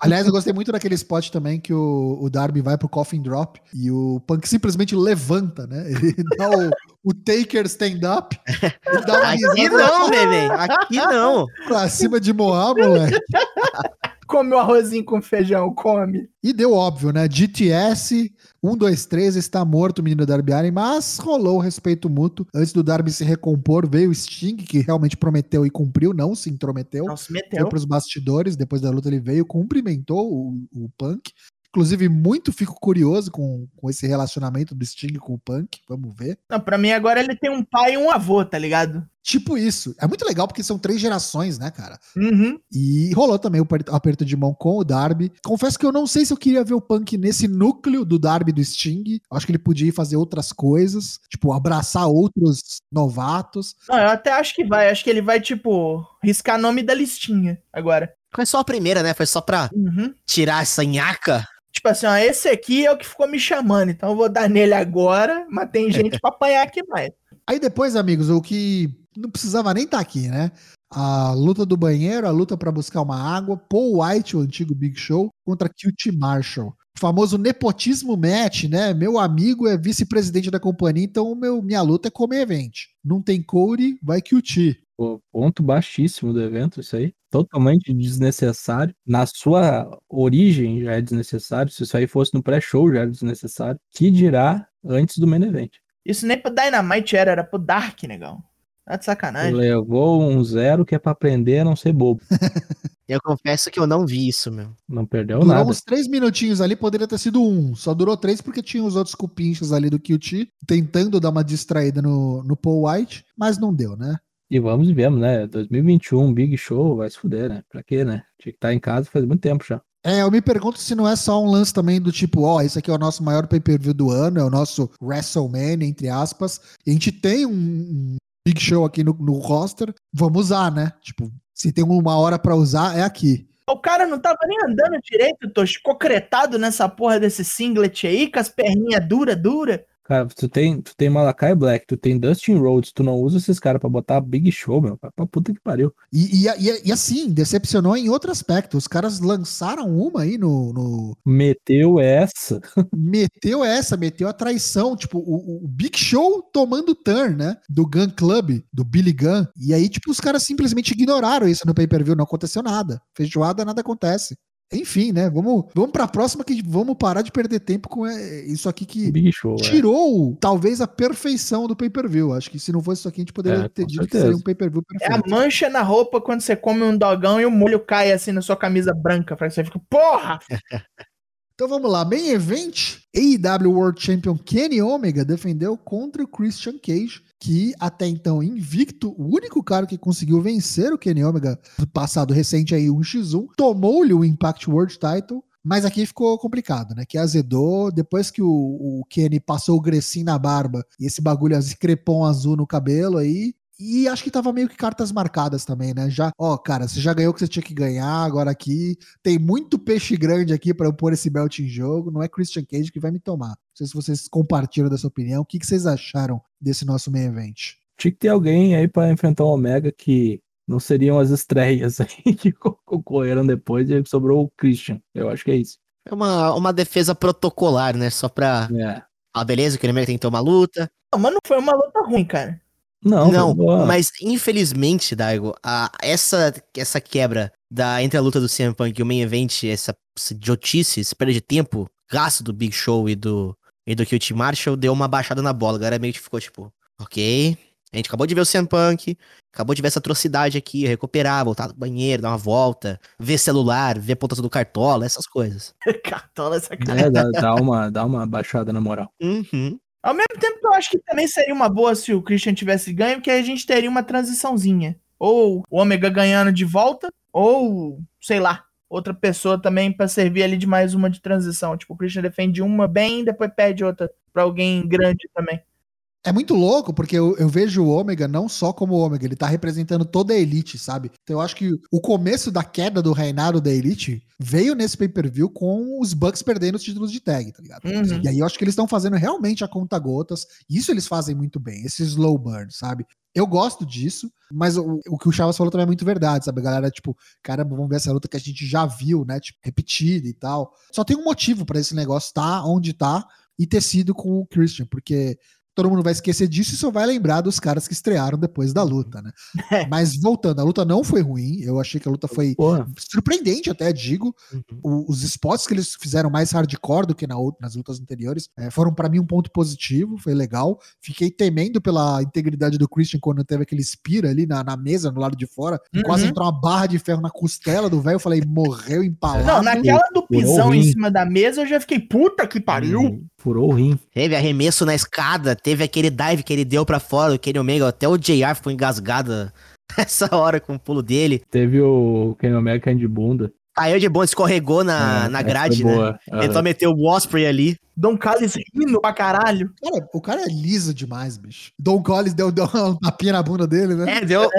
Aliás, eu gostei muito daquele spot também que o, o Darby vai pro coffin drop e o Punk simplesmente levanta, né? Ele <laughs> dá o, o Taker stand-up e dá uma Aqui risada não, neném. Aqui não. pra cima de Moab, moleque. <laughs> Come o arrozinho com feijão, come. E deu óbvio, né? GTS, 1, 2, 3, está morto o menino Darby Allin, mas rolou o respeito mútuo. Antes do Darby se recompor, veio o Sting, que realmente prometeu e cumpriu, não se intrometeu. Não se Foi meteu. para os bastidores, depois da luta ele veio, cumprimentou o, o Punk. Inclusive, muito fico curioso com, com esse relacionamento do Sting com o Punk. Vamos ver. Não, pra mim agora ele tem um pai e um avô, tá ligado? Tipo isso. É muito legal porque são três gerações, né, cara? Uhum. E rolou também o aperto- de mão com o Darby. Confesso que eu não sei se eu queria ver o Punk nesse núcleo do Darby do Sting. Acho que ele podia ir fazer outras coisas, tipo, abraçar outros novatos. Não, eu até acho que vai. Acho que ele vai, tipo, riscar nome da listinha agora. Foi só a primeira, né? Foi só pra Uhum. tirar essa nhaca. Tipo assim, ó, esse aqui é o que ficou me chamando, então eu vou dar nele agora, mas tem <laughs> gente pra apanhar aqui mais. Aí depois, amigos, o que não precisava nem estar aqui, né? A luta do banheiro, a luta pra buscar uma água, Paul White, o antigo Big Show, contra QT Marshall. O famoso nepotismo match, né? Meu amigo é vice-presidente da companhia, então meu, minha luta é comer evento. Não tem Cody, vai QT. Pô, ponto baixíssimo do evento, isso aí. Totalmente desnecessário. Na sua origem já é desnecessário. Se isso aí fosse no pré-show já era desnecessário. Que dirá antes do main event. Isso nem pro Dynamite era, era pro Dark, negão. Tá de sacanagem. Levou um zero que é pra aprender a não ser bobo. <laughs> Eu confesso que eu não vi isso, meu. Não perdeu Durou nada. uns três minutinhos ali, poderia ter sido um. Só durou três porque tinha os outros cupinchos ali do QT, tentando dar uma distraída no, no Paul White, mas não deu, né? E vamos e vemos, né? 2021, Big Show, vai se fuder, né? Pra quê, né? Tinha que estar em casa faz muito tempo já. É, eu me pergunto se não é só um lance também do tipo, ó, esse aqui é o nosso maior pay-per-view do ano, é o nosso WrestleMania, entre aspas, e a gente tem um Big Show aqui no, no roster, vamos usar, né? Tipo, se tem uma hora pra usar, é aqui. O cara não tava nem andando direito, tô concretado nessa porra desse singlet aí, com as perninhas dura, dura. Cara, tu tem, tu tem Malakai Black, tu tem Dustin Rhodes, tu não usa esses caras pra botar Big Show, meu. Pra puta que pariu. E, e, e- e assim, decepcionou em outro aspecto. Os caras lançaram uma aí no, no- Meteu essa. Meteu essa, meteu a traição. Tipo, o, o Big Show tomando turn, né? Do Gun Club, do Billy Gunn. E aí, tipo, os caras simplesmente ignoraram isso no pay-per-view. Não aconteceu nada. Feijoada, nada acontece. Enfim, né? Vamos, vamos pra próxima que vamos parar de perder tempo com é, isso aqui que Big Show. é. tirou talvez a perfeição do pay-per-view. Acho que se não fosse isso aqui, a gente poderia É, ter dito que certeza. seria um pay-per-view É a perfeito. mancha na roupa quando você come um dogão e o molho cai assim na sua camisa branca. Pra você fica, porra! <laughs> Então vamos lá, main event, AEW World Champion Kenny Omega defendeu contra o Christian Cage, que até então invicto, o único cara que conseguiu vencer o Kenny Omega no passado recente aí, 1x1, tomou-lhe o Impact World Title, mas aqui ficou complicado, né? Que azedou, depois que o, o Kenny passou o Grecinho na barba e esse bagulho, <laughs> esse crepom azul no cabelo aí, e acho que tava meio que cartas marcadas também, né? Já, ó, cara, você já ganhou o que você tinha que ganhar, agora aqui tem muito peixe grande aqui pra eu pôr esse belt em jogo. Não é Christian Cage que vai me tomar. Não sei se vocês compartilham dessa opinião. O que, que vocês acharam desse nosso main event? Tinha que ter alguém aí pra enfrentar o Omega que não seriam as estreias <laughs> aí que co- concorreram depois e sobrou o Christian. Eu acho que é isso. É uma, uma defesa protocolar, né? Só pra. É. Ah, beleza, o Kenny Omega tentou uma luta. Não, mas não foi uma luta ruim, cara. Não, Não, boa. mas infelizmente, Daigo, a, essa, essa quebra da, entre a luta do CM Punk e o main event, essa, essa idiotice, esse perda de tempo, gasto do Big Show e do, e do QT Marshall, deu uma baixada na bola. A galera meio que ficou tipo, ok, a gente acabou de ver o CM Punk, acabou de ver essa atrocidade aqui, recuperar, voltar do banheiro, dar uma volta, ver celular, ver pontas do cartola, essas coisas. <laughs> Cartola essa cara. É, dá, dá uma, dá uma baixada na moral. Uhum. Ao mesmo tempo que eu acho que também seria uma boa se o Christian tivesse ganho, porque a gente teria uma transiçãozinha. Ou o Ômega ganhando de volta, ou, sei lá, outra pessoa também pra servir ali de mais uma de transição. Tipo, o Christian defende uma bem, depois pede outra pra alguém grande também. É muito louco, porque eu, eu vejo o Ômega não só como Ômega, ele tá representando toda a Elite, sabe? Então eu acho que o começo da queda do reinado da Elite veio nesse pay-per-view com os Bucks perdendo os títulos de tag, tá ligado? Uhum. E aí eu acho que eles estão fazendo realmente a conta gotas. Isso eles fazem muito bem, esse slow burn, sabe? Eu gosto disso, mas o, o que o Chavas falou também é muito verdade, sabe? A galera, tipo, caramba, vamos ver essa luta que a gente já viu, né? Tipo, repetida e tal. Só tem um motivo pra esse negócio tá onde tá e ter sido com o Christian, porque todo mundo vai esquecer disso e só vai lembrar dos caras que estrearam depois da luta, né? É. Mas voltando, a luta não foi ruim, eu achei que a luta foi Porra, surpreendente até, digo. Uhum. Os spots que eles fizeram mais hardcore do que na nas lutas anteriores eh, foram pra mim um ponto positivo, foi legal. Fiquei temendo pela integridade do Christian quando teve aquele spira ali na, na mesa, no lado de fora. Uhum. Quase entrou uma barra de ferro na costela do velho. Eu falei, morreu empalado. Não, naquela do pisão em cima da mesa, eu já fiquei, puta que pariu. Furou o rim. Teve arremesso na escada, teve aquele dive que ele deu pra fora, o Kenny Omega, até o JR ficou engasgado <laughs> essa hora com o pulo dele. Teve o Kenny Omega caindo de bunda. Caiu de bom, escorregou na, É, na grade, né? boa. Aham. Tentou meter o Osprey ali. Dom Callis rindo pra caralho. Cara, o cara é liso demais, bicho. Don Collins deu, deu uma tapinha na bunda dele, né? É, deu.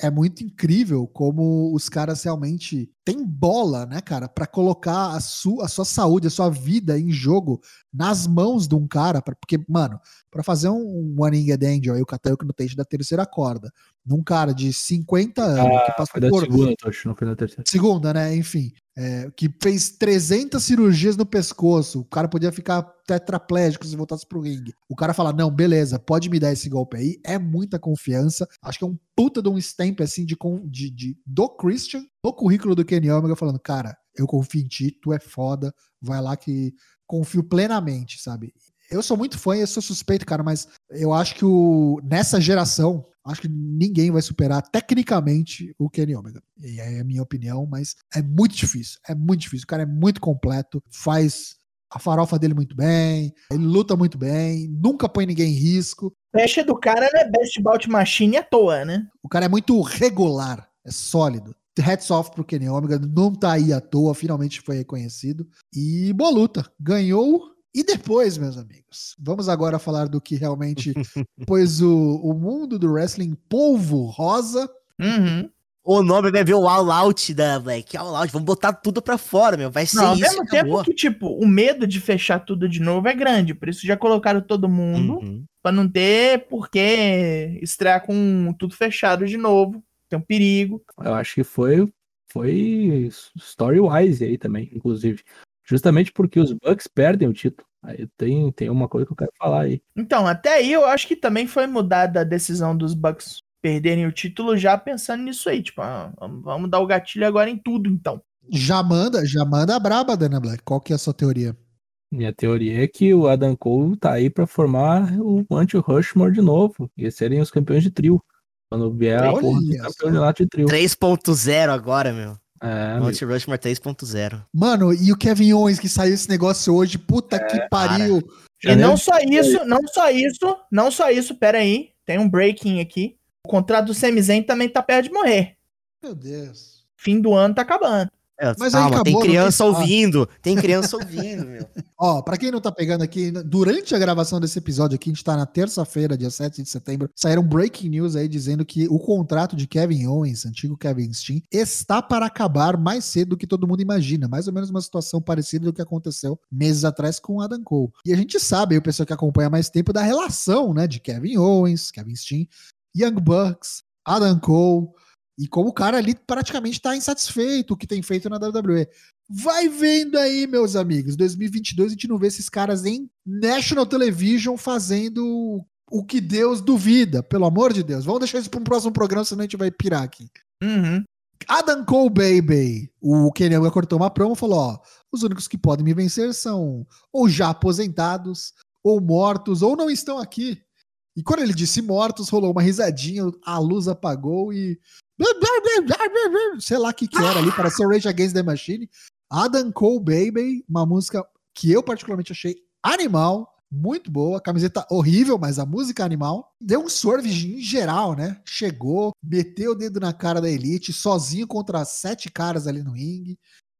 é muito incrível como os caras realmente têm bola, né, cara, Pra colocar a, su a sua saúde, a sua vida em jogo nas mãos de um cara, pra- porque, mano, pra fazer um One Winged Angel aí, o Katayuki no Teixe da terceira corda, num cara de 50 anos, que Foi passou da por segunda, Tocho, não foi da terceira. segunda, né, enfim, é, que fez 300 cirurgias no pescoço, o cara podia ficar tetraplégico se voltasse pro ringue. O cara fala, não, beleza, pode me dar esse golpe aí, é muita confiança, acho que é um puta de um stamp, assim, de, de, de- do Christian, no currículo do Kenny Omega, falando, cara, eu confio em ti, tu é foda, vai lá que confio plenamente, sabe? Eu sou muito fã e eu sou suspeito, cara, mas eu acho que o, nessa geração, acho que ninguém vai superar tecnicamente o Kenny Omega. E aí é a minha opinião, mas é muito difícil. É muito difícil. O cara é muito completo, faz a farofa dele muito bem, ele luta muito bem, nunca põe ninguém em risco. Fecha do cara é Best Bout Machine à toa, né? O cara é muito regular, é sólido. Hats off pro Kenny Omega, não tá aí à toa, finalmente foi reconhecido. E boa luta, ganhou. E depois, meus amigos, vamos agora falar do que realmente <laughs> pôs o, o mundo do wrestling polvo rosa. Uhum. O nome vai ver o all out da Black. All out, vamos botar tudo pra fora, meu. Vai ser Não, ao isso. mesmo acabou. tempo que, tipo, o medo de fechar tudo de novo é grande. Por isso já colocaram todo mundo Uhum. pra não ter por que estrear com tudo fechado de novo. Tem um perigo. Eu acho que foi, foi story-wise aí também, inclusive. Justamente porque os Bucks perdem o título. Aí tem, tem uma coisa que eu quero falar aí. Então, até aí eu acho que também foi mudada a decisão dos Bucks perderem o título já pensando nisso aí. Tipo, ah, vamos- dar o gatilho agora em tudo, então. Já manda, já manda a braba, Dana Black. Qual que é a sua teoria? Minha teoria é que o Adam Cole tá aí pra formar o anti-Rushmore de novo. E serem os campeões de trio. Quando vier a Olha porra do campeonato de trio. 3.0 agora, meu. É, amigo. Monte Rushmore 3.0. Mano, e o Kevin Owens que saiu esse negócio hoje, puta que pariu. E Janeiro não só isso, não só isso, não só isso, pera aí, tem um breaking aqui. O contrato do Sami Zayn também tá perto de morrer. Meu Deus. Fim do ano tá acabando. É, Mas calma, acabou, tem criança tem- ouvindo. Tem criança ouvindo, meu. <laughs> Ó, pra quem não tá pegando aqui, durante a gravação desse episódio aqui, a gente tá na terça-feira, dia 7 de setembro, saíram breaking news aí dizendo que o contrato de Kevin Owens, antigo Kevin Steen, está para acabar mais cedo do que todo mundo imagina. Mais ou menos uma situação parecida do que aconteceu meses atrás com o Adam Cole. E a gente sabe, aí, o pessoal que acompanha mais tempo, da relação, né, de Kevin Owens, Kevin Steen, Young Bucks, Adam Cole, e como o cara ali praticamente tá insatisfeito o que tem feito na WWE. Vai vendo aí, meus amigos. 2022 a gente não vê esses caras em National Television fazendo o que Deus duvida, pelo amor de Deus. Vamos deixar isso para um próximo programa, senão a gente vai pirar aqui. Uhum. Adam Cole Baby. O Kenny Omega cortou uma promo e falou: ó, os únicos que podem me vencer são ou já aposentados, ou mortos, ou não estão aqui. E quando ele disse mortos, rolou uma risadinha, a luz apagou e. Sei lá o que, que era ali, para ser Rage Against the Machine. Adam Cole Baby, uma música que eu particularmente achei animal, muito boa, camiseta horrível, mas a música é animal. Deu um swerve em geral, né? Chegou, meteu o dedo na cara da Elite, sozinho contra sete caras ali no ringue.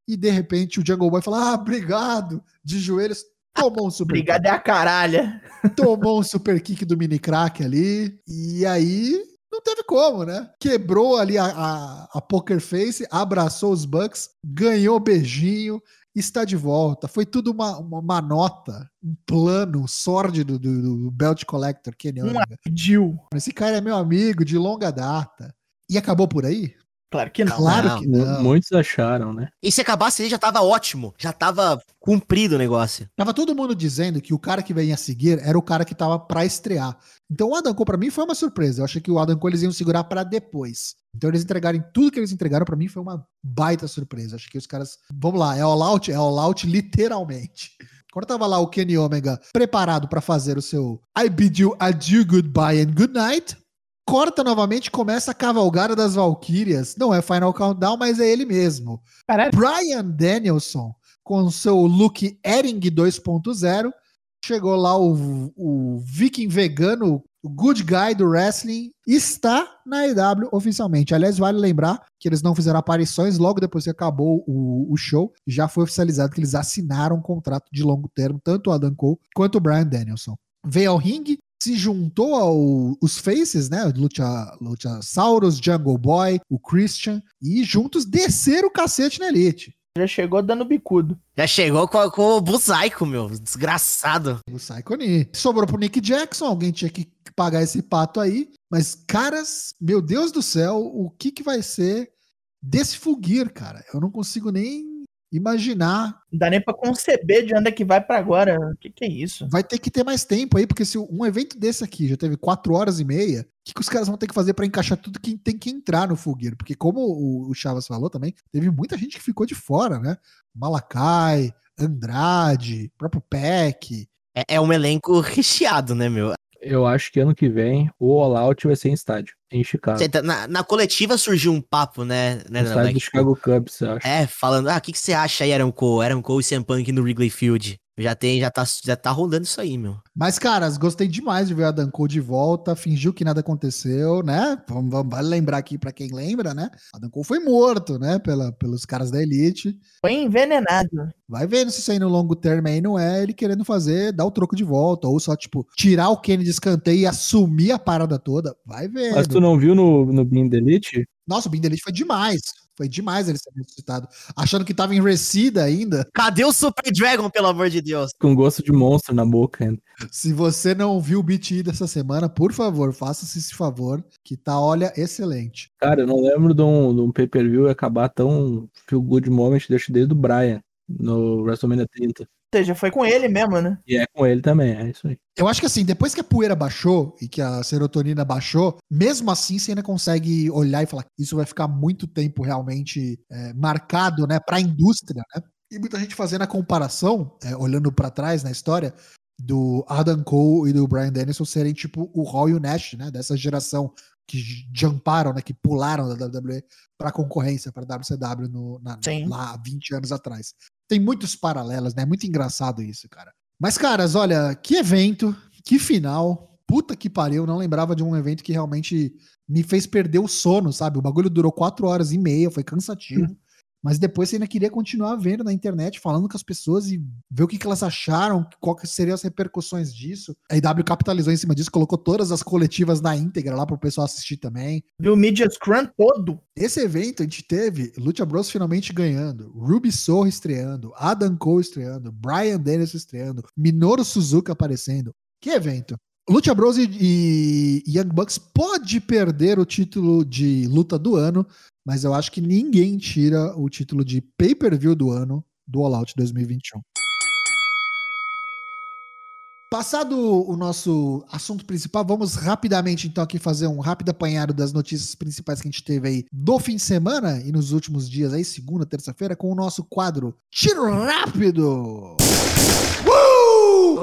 E de repente o Jungle Boy fala: Ah, obrigado! De joelhos, tomou um super Obrigado é a caralha. tomou um super kick do mini crack ali. E aí não teve como, né? Quebrou ali a, a, a poker face, abraçou os Bucks, ganhou beijinho, está de volta. Foi tudo uma, uma, uma nota, um plano sórdido do, do Belt Collector, Kenny Um Omega. Jill. Esse cara é meu amigo de longa data. E acabou por aí? Claro que não. Claro não. que não. Muitos acharam, né? E se acabasse ali já tava ótimo. Já tava cumprido o negócio. Tava todo mundo dizendo que o cara que venha a seguir era o cara que tava pra estrear. Então o Adam Cole pra mim foi uma surpresa. Eu achei que o Adam Cole eles iam segurar pra depois. Então eles entregarem tudo que eles entregaram pra mim foi uma baita surpresa. Achei que os caras, vamos lá, é all out, é all out literalmente. Quando tava lá o Kenny Omega preparado pra fazer o seu I bid you adieu, goodbye and good night, corta novamente e começa a cavalgada das Valkyrias. Não é Final Countdown, mas é ele mesmo. Caralho. Brian Danielson, com seu look Ering 2.0, chegou lá o, o viking vegano, o good guy do wrestling, está na EW oficialmente. Aliás, vale lembrar que eles não fizeram aparições logo depois que acabou o, o show. Já foi oficializado que eles assinaram um contrato de longo termo, tanto o Adam Cole quanto o Brian Danielson. Veio ao ringue, se juntou aos Faces, né? Lucha, Luchasaurus, Jungle Boy, o Christian, e juntos desceram o cacete na Elite. Já chegou dando bicudo. Já chegou com, com o Buzaico, meu. Desgraçado. O Saikoni. Sobrou pro Nick Jackson, alguém tinha que pagar esse pato aí. Mas, caras, meu Deus do céu, o que que vai ser desse Fugir, cara? Eu não consigo nem imaginar. Não dá nem pra conceber de onde é que vai pra agora. O que, que é isso? Vai ter que ter mais tempo aí, porque se um evento desse aqui já teve quatro horas e meia, o que, que os caras vão ter que fazer pra encaixar tudo que tem que entrar no Fugir? Porque como o, o Chavas falou também, teve muita gente que ficou de fora, né? Malakai, Andrade, próprio Peck. É, é um elenco recheado, né, meu? Eu acho que ano que vem o All Out vai ser em estádio, em Chicago. Tá- Na, na coletiva surgiu um papo, né, né, no estádio do Chicago Cubs, eu acho. É, falando, ah, o que, que você acha aí, Aaron Cole? Aaron Cole e CM Punk no Wrigley Field. Já tem, já tá, já tá rolando isso aí, meu. Mas, caras, gostei demais de ver a Dan Cole de volta, fingiu que nada aconteceu, né? Vamos, vamos vale lembrar aqui pra quem lembra, né? A Dan Cole foi morto, né? Pela, pelos caras da Elite. Foi envenenado. Vai vendo se isso aí no longo termo aí não é ele querendo fazer, dar o troco de volta, ou só, tipo, tirar o Kenny de escanteio e assumir a parada toda. Vai vendo. Mas tu não viu no, no Bean Elite? Nossa, o Elite foi demais. Foi demais ele ser ressuscitado. Achando que tava em Reseda ainda. Cadê o Super Dragon, pelo amor de Deus? Com gosto de monstro na boca ainda. Se você não viu o BT dessa semana, por favor, faça-se esse favor, que tá, olha, excelente. Cara, eu não lembro de um, de um pay-per-view acabar tão feel good moment desde o Brian no WrestleMania 30. Seja, foi com ele mesmo, né? E é com ele também, é isso aí. Eu acho que assim, depois que a poeira baixou e que a serotonina baixou, mesmo assim você ainda consegue olhar e falar que isso vai ficar muito tempo realmente é, marcado, né, pra indústria, né? E muita gente fazendo a comparação, é, olhando pra trás na história, do Adam Cole e do Brian Dennison serem tipo o Raw e o Nash, né? Dessa geração que jumparam, né? Que pularam da WWE pra concorrência, pra WCW no, na- lá há 20 anos atrás. Tem muitos paralelos, né? Muito engraçado isso, cara. Mas, caras, olha, que evento, que final. Puta que pariu, não lembrava de um evento que realmente me fez perder o sono, sabe? O bagulho durou quatro horas e meia, foi cansativo. Mas depois você ainda queria continuar vendo na internet, falando com as pessoas e ver o que, que elas acharam, qual que seriam as repercussões disso. A IW capitalizou em cima disso, colocou todas as coletivas na íntegra lá pro pessoal assistir também. Viu o Media Scrum todo. Esse evento a gente teve Lucha Bros finalmente ganhando, Ruby Soho estreando, Adam Cole estreando, Brian Dennison estreando, Minoru Suzuki aparecendo. Que evento! Lucha Bros e Young Bucks pode perder o título de luta do ano, mas eu acho que ninguém tira o título de pay-per-view do ano do All Out 2021. Passado o nosso assunto principal, vamos rapidamente então aqui fazer um rápido apanhado das notícias principais que a gente teve aí do fim de semana e nos últimos dias aí, segunda, terça-feira, com o nosso quadro Tiro Rápido! Uh!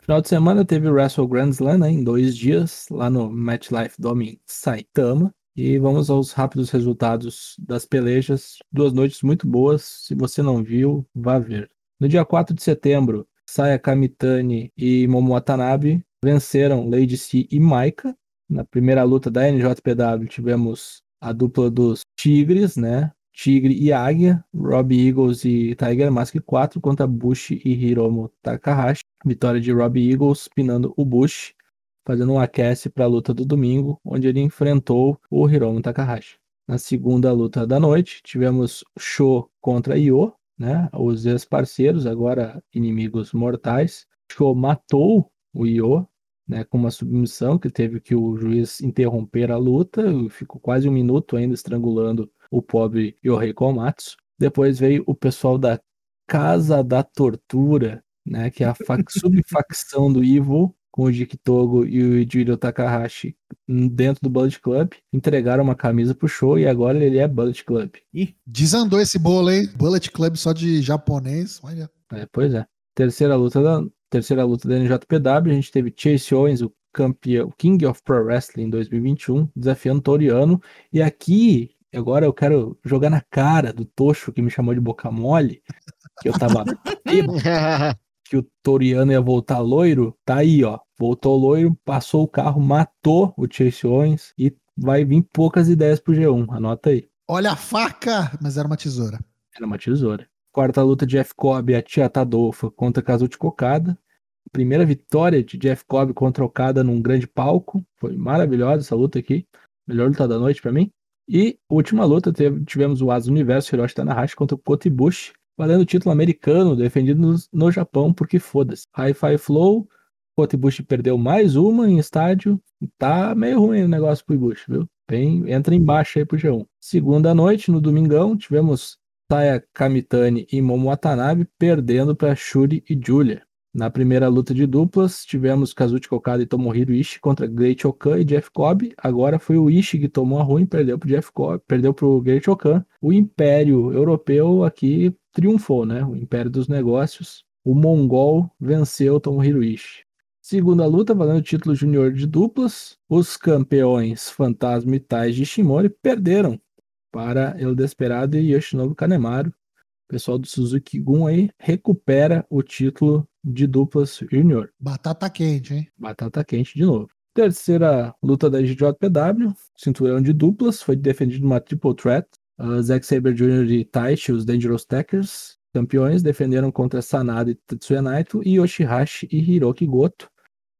Final de semana teve o Wrestle Grand Slam, né, em dois dias, lá no Match Life Dome em Saitama. E vamos aos rápidos resultados das pelejas. Duas noites muito boas. Se você não viu, vá ver. No dia 4 de setembro, Saya Kamitani e Momo Watanabe venceram Lady C e Maika. Na primeira luta da NJPW tivemos a dupla dos Tigres, né? Tigre e Águia, Robbie Eagles e Tiger Mask 4 contra Bush e Hiromu Takahashi. Vitória de Robbie Eagles pinando o Bush, fazendo um aquece para a luta do domingo, onde ele enfrentou o Hiromu Takahashi. Na segunda luta da noite, tivemos Sho contra Io, né? Os ex-parceiros, agora inimigos mortais. Sho matou o Io, né, com uma submissão que teve que o juiz interromper a luta, ficou quase um minuto ainda estrangulando o pobre Yohei Komatsu. Depois veio o pessoal da Casa da Tortura, né, que é a fac- <laughs> subfacção do Evil, com o Jiki Togo e o Jiro Takahashi dentro do Bullet Club, entregaram uma camisa pro show e agora ele é Bullet Club. Desandou esse bolo aí. Bullet Club só de japonês. Olha. É, pois é. Terceira luta da terceira luta da NJPW, a gente teve Chase Owens, o campeão, o King of Pro Wrestling 2021, desafiando Toriano. E aqui, agora eu quero jogar na cara do Tocho que me chamou de boca mole, que eu tava <laughs> <laughs> que o Toriano ia voltar loiro. Tá aí, ó. Voltou loiro, passou o carro, matou o Chase Owens e vai vir poucas ideias pro G1. Anota aí. Olha a faca, mas era uma tesoura. Era uma tesoura. Quarta luta de Jeff Cobb e a Tia Tadolfa contra Kazuchi Okada. Primeira vitória de Jeff Cobb contra Okada num grande palco. Foi maravilhosa essa luta aqui. Melhor luta da noite pra mim. E última luta, teve- tivemos o Asa Universo Hiroshi Tanahashi contra o Kota Ibushi, valendo o título americano, defendido no, Japão, porque foda-se. Hi-Fi Flow, Kota Ibushi perdeu mais uma em estádio. Tá meio ruim o negócio pro Ibushi, viu? Bem, entra embaixo aí pro G1. Segunda noite, no domingão, tivemos Saya Kamitani e Momo Watanabe perdendo para Shuri e Julia. Na primeira luta de duplas, tivemos Kazuchi Okada e Tomohiro Ishii contra Great Okan e Jeff Cobb. Agora foi o Ishii que tomou a ruim, perdeu pro Jeff Cobb, perdeu pro Great Okan. O Império Europeu aqui triunfou, né? O Império dos Negócios. O Mongol venceu o Tomohiro Ishii. Segunda luta, valendo o título júnior de duplas, os campeões Fantasma e Tai de Ishimori perderam para El Desperado e Yoshinobu Kanemaru. O pessoal do Suzuki Gun aí recupera o título de duplas júnior. Batata quente, hein? Batata quente de novo. Terceira luta da GJPW, cinturão de duplas, foi defendido uma triple threat. Uh, Zack Sabre Jr. e Taichi, os Dangerous Tackers, campeões, defenderam contra Sanada e Tetsuya Naito e Yoshihashi e Hiroki Goto.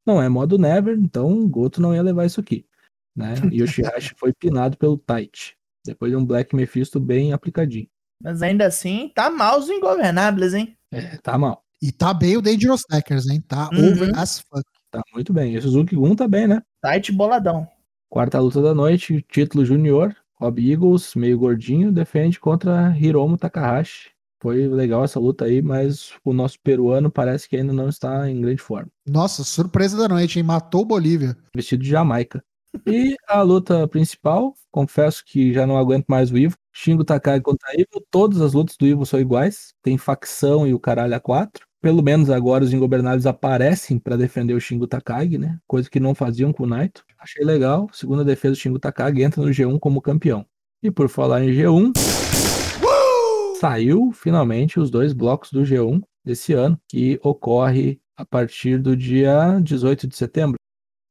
Não é modo Never, então Goto não ia levar isso aqui. Né? <laughs> Yoshihashi foi pinado pelo Taichi. Depois de um Black Mephisto bem aplicadinho. Mas ainda assim, tá mal os ingovernáveis, hein? É, tá mal. E tá bem o Dangerous Tackers, hein? Tá Uhum. over as fuck. Tá muito bem. E o Suzuki Gun tá bem, né? Tight boladão. Quarta luta da noite, título júnior. Rob Eagles, meio gordinho, defende contra Hiromu Takahashi. Foi legal essa luta aí, mas o nosso peruano parece que ainda não está em grande forma. Nossa, surpresa da noite, hein? Matou o Bolívia. Vestido de Jamaica. E a luta principal, confesso que já não aguento mais o Ivo. Shingo Takagi contra Ivo. Todas as lutas do Ivo são iguais. Tem facção e o caralho a quatro. Pelo menos agora os ingobernáveis aparecem para defender o Shingo Takagi, né? Coisa que não faziam com o Naito. Achei legal. Segunda defesa do Shingo Takagi entra no G1 como campeão. E por falar em G1, saiu finalmente os dois blocos do G1 desse ano, que ocorre a partir do dia 18 de setembro.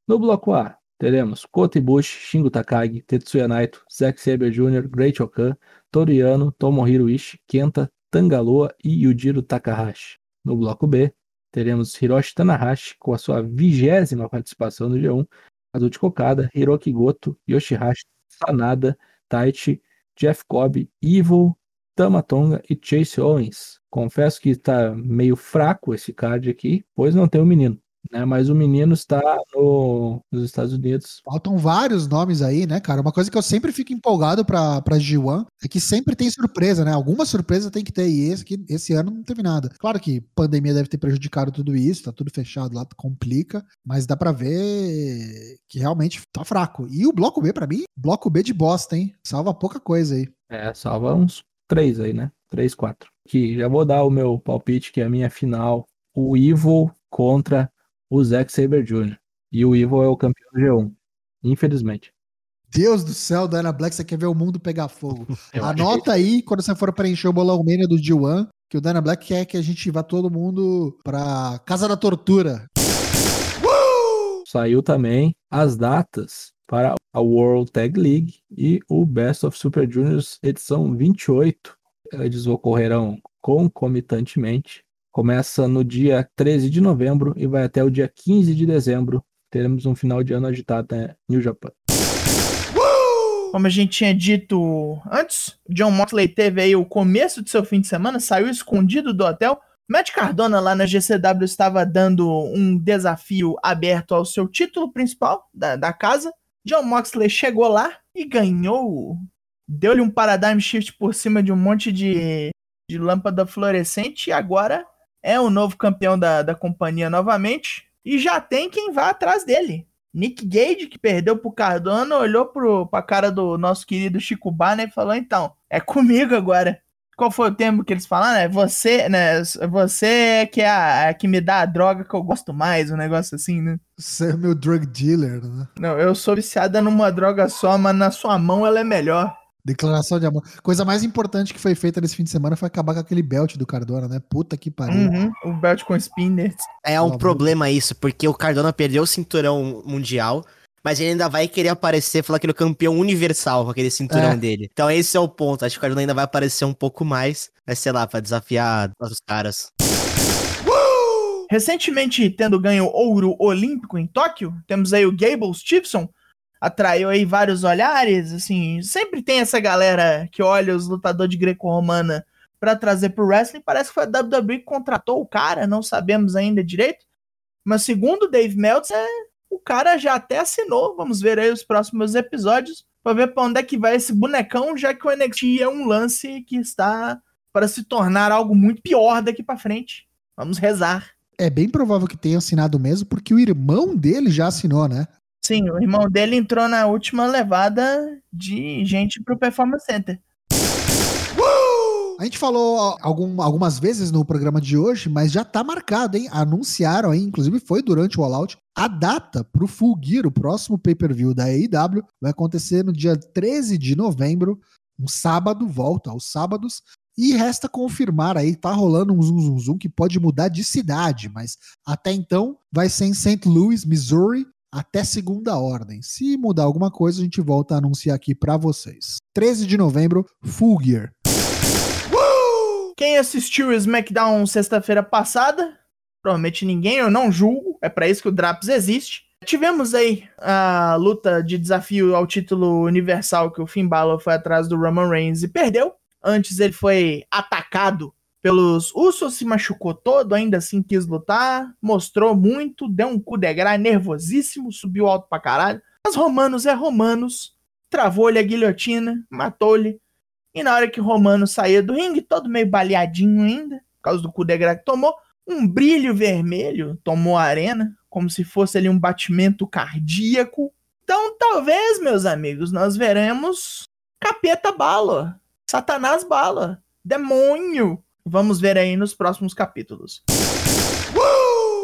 No bloco A, teremos Kota Ibushi, Shingo Takagi, Tetsuya Naito, Zack Sabre Jr., Great Okan, Toriano, Tomohiro Ishii, Kenta, Tangaloa e Yujiro Takahashi. No bloco B, teremos Hiroshi Tanahashi com a sua vigésima participação no G1, Kazuchi Okada, Hiroki Goto, Yoshihashi, Sanada, Taichi, Jeff Cobb, Evil, Tamatonga e Chase Owens. Confesso que está meio fraco esse card aqui, pois não tem o menino. Né, mas o menino está no- nos Estados Unidos. Faltam vários nomes aí, né, cara? Uma coisa que eu sempre fico empolgado pra, pra G1 é que sempre tem surpresa, né? Alguma surpresa tem que ter. E esse, aqui- esse ano não teve nada. Claro que pandemia deve ter prejudicado tudo isso, tá tudo fechado lá, complica. Mas dá pra ver que realmente tá fraco. E o bloco B, pra mim, bloco B de bosta, hein? Salva pouca coisa aí. É, salva uns três aí, né? Três, quatro. Que já vou dar o meu palpite, que é a minha final. O Evil contra o Zack Saber Jr. E o Evil é o campeão do G1. Infelizmente. Deus do céu, Dana Black, você quer ver o mundo pegar fogo. <laughs> Eu Anota aí, quando você for preencher o bolão mania do G1, que o Dana Black quer que a gente vá todo mundo pra Casa da Tortura. Saiu também as datas para a World Tag League e o Best of Super Juniors edição 28. Eles ocorrerão concomitantemente. Começa no dia 13 de novembro e vai até o dia 15 de dezembro. Teremos um final de ano agitado na New Japan. Como a gente tinha dito antes, John Moxley teve aí o começo de seu fim de semana, saiu escondido do hotel. Matt Cardona lá na GCW estava dando um desafio aberto ao seu título principal da, da casa. John Moxley chegou lá e ganhou. Deu-lhe um paradigm shift por cima de um monte de, de lâmpada fluorescente e agora é o novo campeão da, da companhia novamente. E já tem quem vá atrás dele. Nick Gage, que perdeu pro Cardona, olhou pro, pra cara do nosso querido Chico Barney e falou: então, é comigo agora. Qual foi o termo que eles falaram? É você, né? Você é que é a, a que me dá a droga que eu gosto mais, um negócio assim, né? Você é meu drug dealer, né? Não, eu sou viciada numa droga só, mas na sua mão ela é melhor. Declaração de amor. Coisa mais importante que foi feita nesse fim de semana foi acabar com aquele belt do Cardona, né? Puta que pariu. Uhum, o belt com spinner. É um problema isso, porque o Cardona perdeu o cinturão mundial, mas ele ainda vai querer aparecer, falar que ele é o campeão universal com aquele cinturão É. dele. Então esse é o ponto. Acho que o Cardona ainda vai aparecer um pouco mais, mas sei lá, pra desafiar os caras. Recentemente, tendo ganho ouro olímpico em Tóquio, temos aí o Gable Stevenson, atraiu aí vários olhares, assim, sempre tem essa galera que olha os lutadores de greco-romana pra trazer pro wrestling, parece que foi a WWE que contratou o cara, não sabemos ainda direito, mas segundo o Dave Meltzer, o cara já até assinou, vamos ver aí os próximos episódios, pra ver pra onde é que vai esse bonecão, já que o NXT é um lance que está para se tornar algo muito pior daqui pra frente. Vamos rezar. É bem provável que tenha assinado mesmo, porque o irmão dele já assinou, né? Sim, o irmão dele entrou na última levada de gente pro Performance Center. A gente falou algum- algumas vezes no programa de hoje, mas já tá marcado, hein? Anunciaram aí, inclusive foi durante o All Out, a data pro Full Gear, o próximo pay-per-view da AEW, vai acontecer no dia 13 de novembro, um sábado, volta aos sábados, e resta confirmar aí, tá rolando um zum zum zum que pode mudar de cidade, mas até então vai ser em St. Louis, Missouri, até segunda ordem. Se mudar alguma coisa, a gente volta a anunciar aqui pra vocês. 13 de novembro, Full Gear. Quem assistiu o SmackDown sexta-feira passada? Provavelmente ninguém, eu não julgo, é pra isso que o Draps existe. Tivemos aí a luta de desafio ao título universal que o Finn Balor foi atrás do Roman Reigns e perdeu. Antes ele foi atacado pelos Usos, se machucou todo, ainda assim quis lutar, mostrou muito, deu um coup de nervosíssimo, subiu alto pra caralho. Mas Romanos é Romanos, travou-lhe a guilhotina, matou-lhe E na hora que Romano saía do ringue, todo meio baleadinho ainda, por causa do cu de que tomou, um brilho vermelho tomou a arena, como se fosse ali um batimento cardíaco. Então, talvez, meus amigos, nós veremos Capeta Bala, Satanás Bala, Demônio. Vamos ver aí nos próximos capítulos.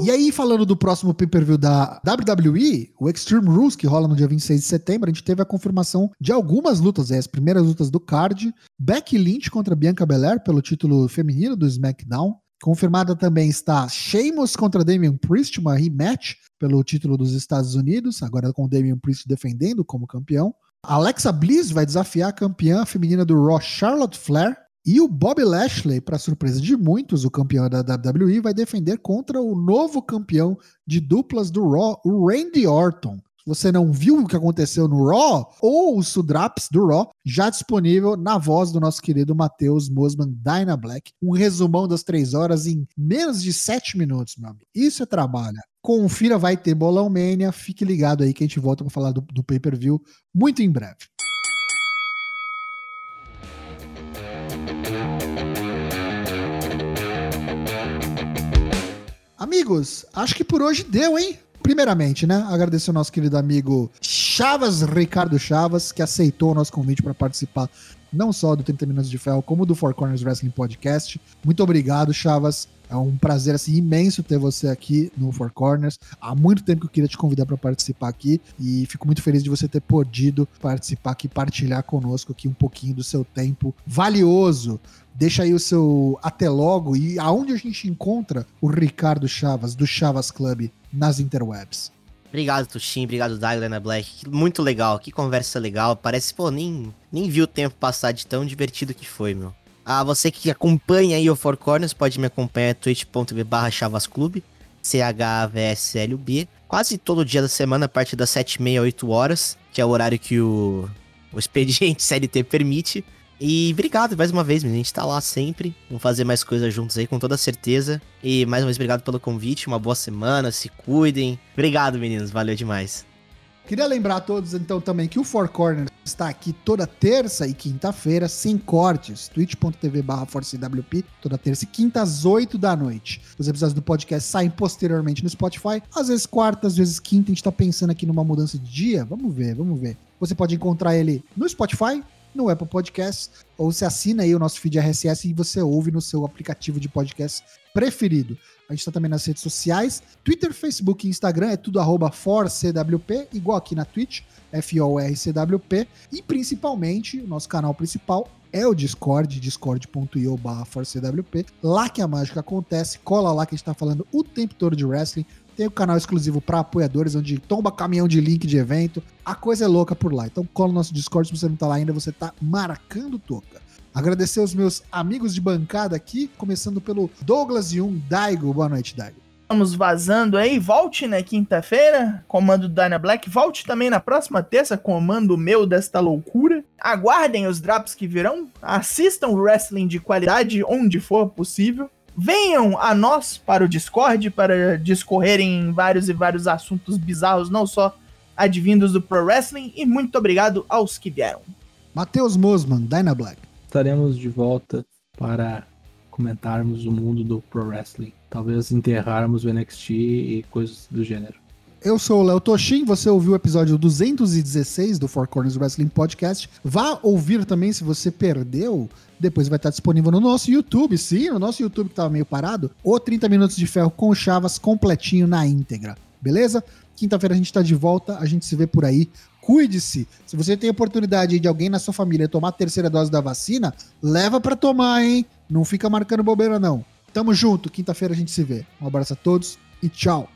E aí, falando do próximo pay-per-view da WWE, o Extreme Rules, que rola no dia 26 de setembro, a gente teve a confirmação de algumas lutas, é, as primeiras lutas do card. Becky Lynch contra Bianca Belair pelo título feminino do SmackDown. Confirmada também está Sheamus contra Damian Priest, uma rematch pelo título dos Estados Unidos, agora com Damian Priest defendendo como campeão. Alexa Bliss vai desafiar a campeã feminina do Raw, Charlotte Flair. E o Bob Lashley, para surpresa de muitos, o campeão da WWE, vai defender contra o novo campeão de duplas do Raw, o Randy Orton. Se você não viu o que aconteceu no Raw, ou o Sudraps do Raw, já disponível na voz do nosso querido Matheus Mosman Dyna Black. Um resumão das três horas em menos de sete minutos, meu amigo. Isso é trabalho. Confira, vai ter Bolão Mania. Fique ligado aí que a gente volta para falar do, do pay-per-view muito em breve. Amigos, acho que por hoje deu, hein? Primeiramente, né? Agradecer ao nosso querido amigo Chavas, Ricardo Chavas, que aceitou o nosso convite para participar não só do 30 Minutos de Ferro, como do Four Corners Wrestling Podcast. Muito obrigado, Chavas. É um prazer assim, imenso ter você aqui no Four Corners. Há muito tempo que eu queria te convidar para participar aqui e fico muito feliz de você ter podido participar aqui, partilhar conosco aqui um pouquinho do seu tempo valioso. Deixa aí o seu até logo e aonde a gente encontra o Ricardo Chavas, do Chavas Club, nas interwebs. Obrigado, Tuxin. Obrigado, Daglan Black. Muito legal. Que conversa legal. Parece, pô, nem, nem vi o tempo passar de tão divertido que foi, meu. Ah, você que acompanha aí o Four Corners pode me acompanhar twitch.tv barra chavasclube, C-H-A-V-S-L-U-B. Quase todo dia da semana, a partir das 7h30, 8 horas, que é o horário que o, o expediente <laughs> CLT permite. E obrigado mais uma vez, a gente tá lá sempre. Vamos fazer mais coisas juntos aí, com toda certeza. E mais uma vez, obrigado pelo convite. Uma boa semana, se cuidem. Obrigado, meninos, valeu demais. Queria lembrar a todos, então, também que o Four Corners está aqui toda terça e quinta-feira, sem cortes, twitch.tv barra ForceWP, toda terça e quinta às 8 da noite. Os episódios do podcast saem posteriormente no Spotify, às vezes quarta, às vezes quinta, a gente tá pensando aqui numa mudança de dia, vamos ver, vamos ver. Você pode encontrar ele no Spotify, no Apple Podcasts, ou você assina aí o nosso feed RSS e você ouve no seu aplicativo de podcast preferido. A gente está também nas redes sociais, Twitter, Facebook e Instagram, é tudo arroba forcwp, igual aqui na Twitch, F-O-R-C-W-P, e principalmente, o nosso canal principal é o Discord, discord.io barra lá que a mágica acontece, cola lá que a gente tá falando o tempo todo de wrestling, tem o canal exclusivo para apoiadores, onde tomba caminhão de link de evento. A coisa é louca por lá. Então cola no nosso Discord, se você não tá lá ainda, você tá marcando toca. Agradecer os meus amigos de bancada aqui, começando pelo Douglas Yun Daigo. Boa noite, Daigo. Estamos vazando aí. Volte na quinta-feira, comando do Dyna Black. Volte também na próxima terça, comando meu desta loucura. Aguardem os drops que virão. Assistam wrestling de qualidade onde for possível. Venham a nós para o Discord para discorrerem vários e vários assuntos bizarros, não só advindos do Pro Wrestling. E muito obrigado aos que vieram. Matheus Mosman, Dyna Black. Estaremos de volta para comentarmos o mundo do Pro Wrestling. Talvez enterrarmos o NXT e coisas do gênero. Eu sou o Léo Toshin, você ouviu o episódio 216 do Four Corners Wrestling Podcast. Vá ouvir também se você perdeu. Depois vai estar disponível no nosso YouTube, sim, no nosso YouTube que estava meio parado. O 30 Minutos de Ferro com Chavas completinho na íntegra. Beleza? Quinta-feira a gente está de volta, a gente se vê por aí. Cuide-se. Se você tem oportunidade de alguém na sua família tomar a terceira dose da vacina, leva para tomar, hein? Não fica marcando bobeira, não. Tamo junto, quinta-feira a gente se vê. Um abraço a todos e tchau.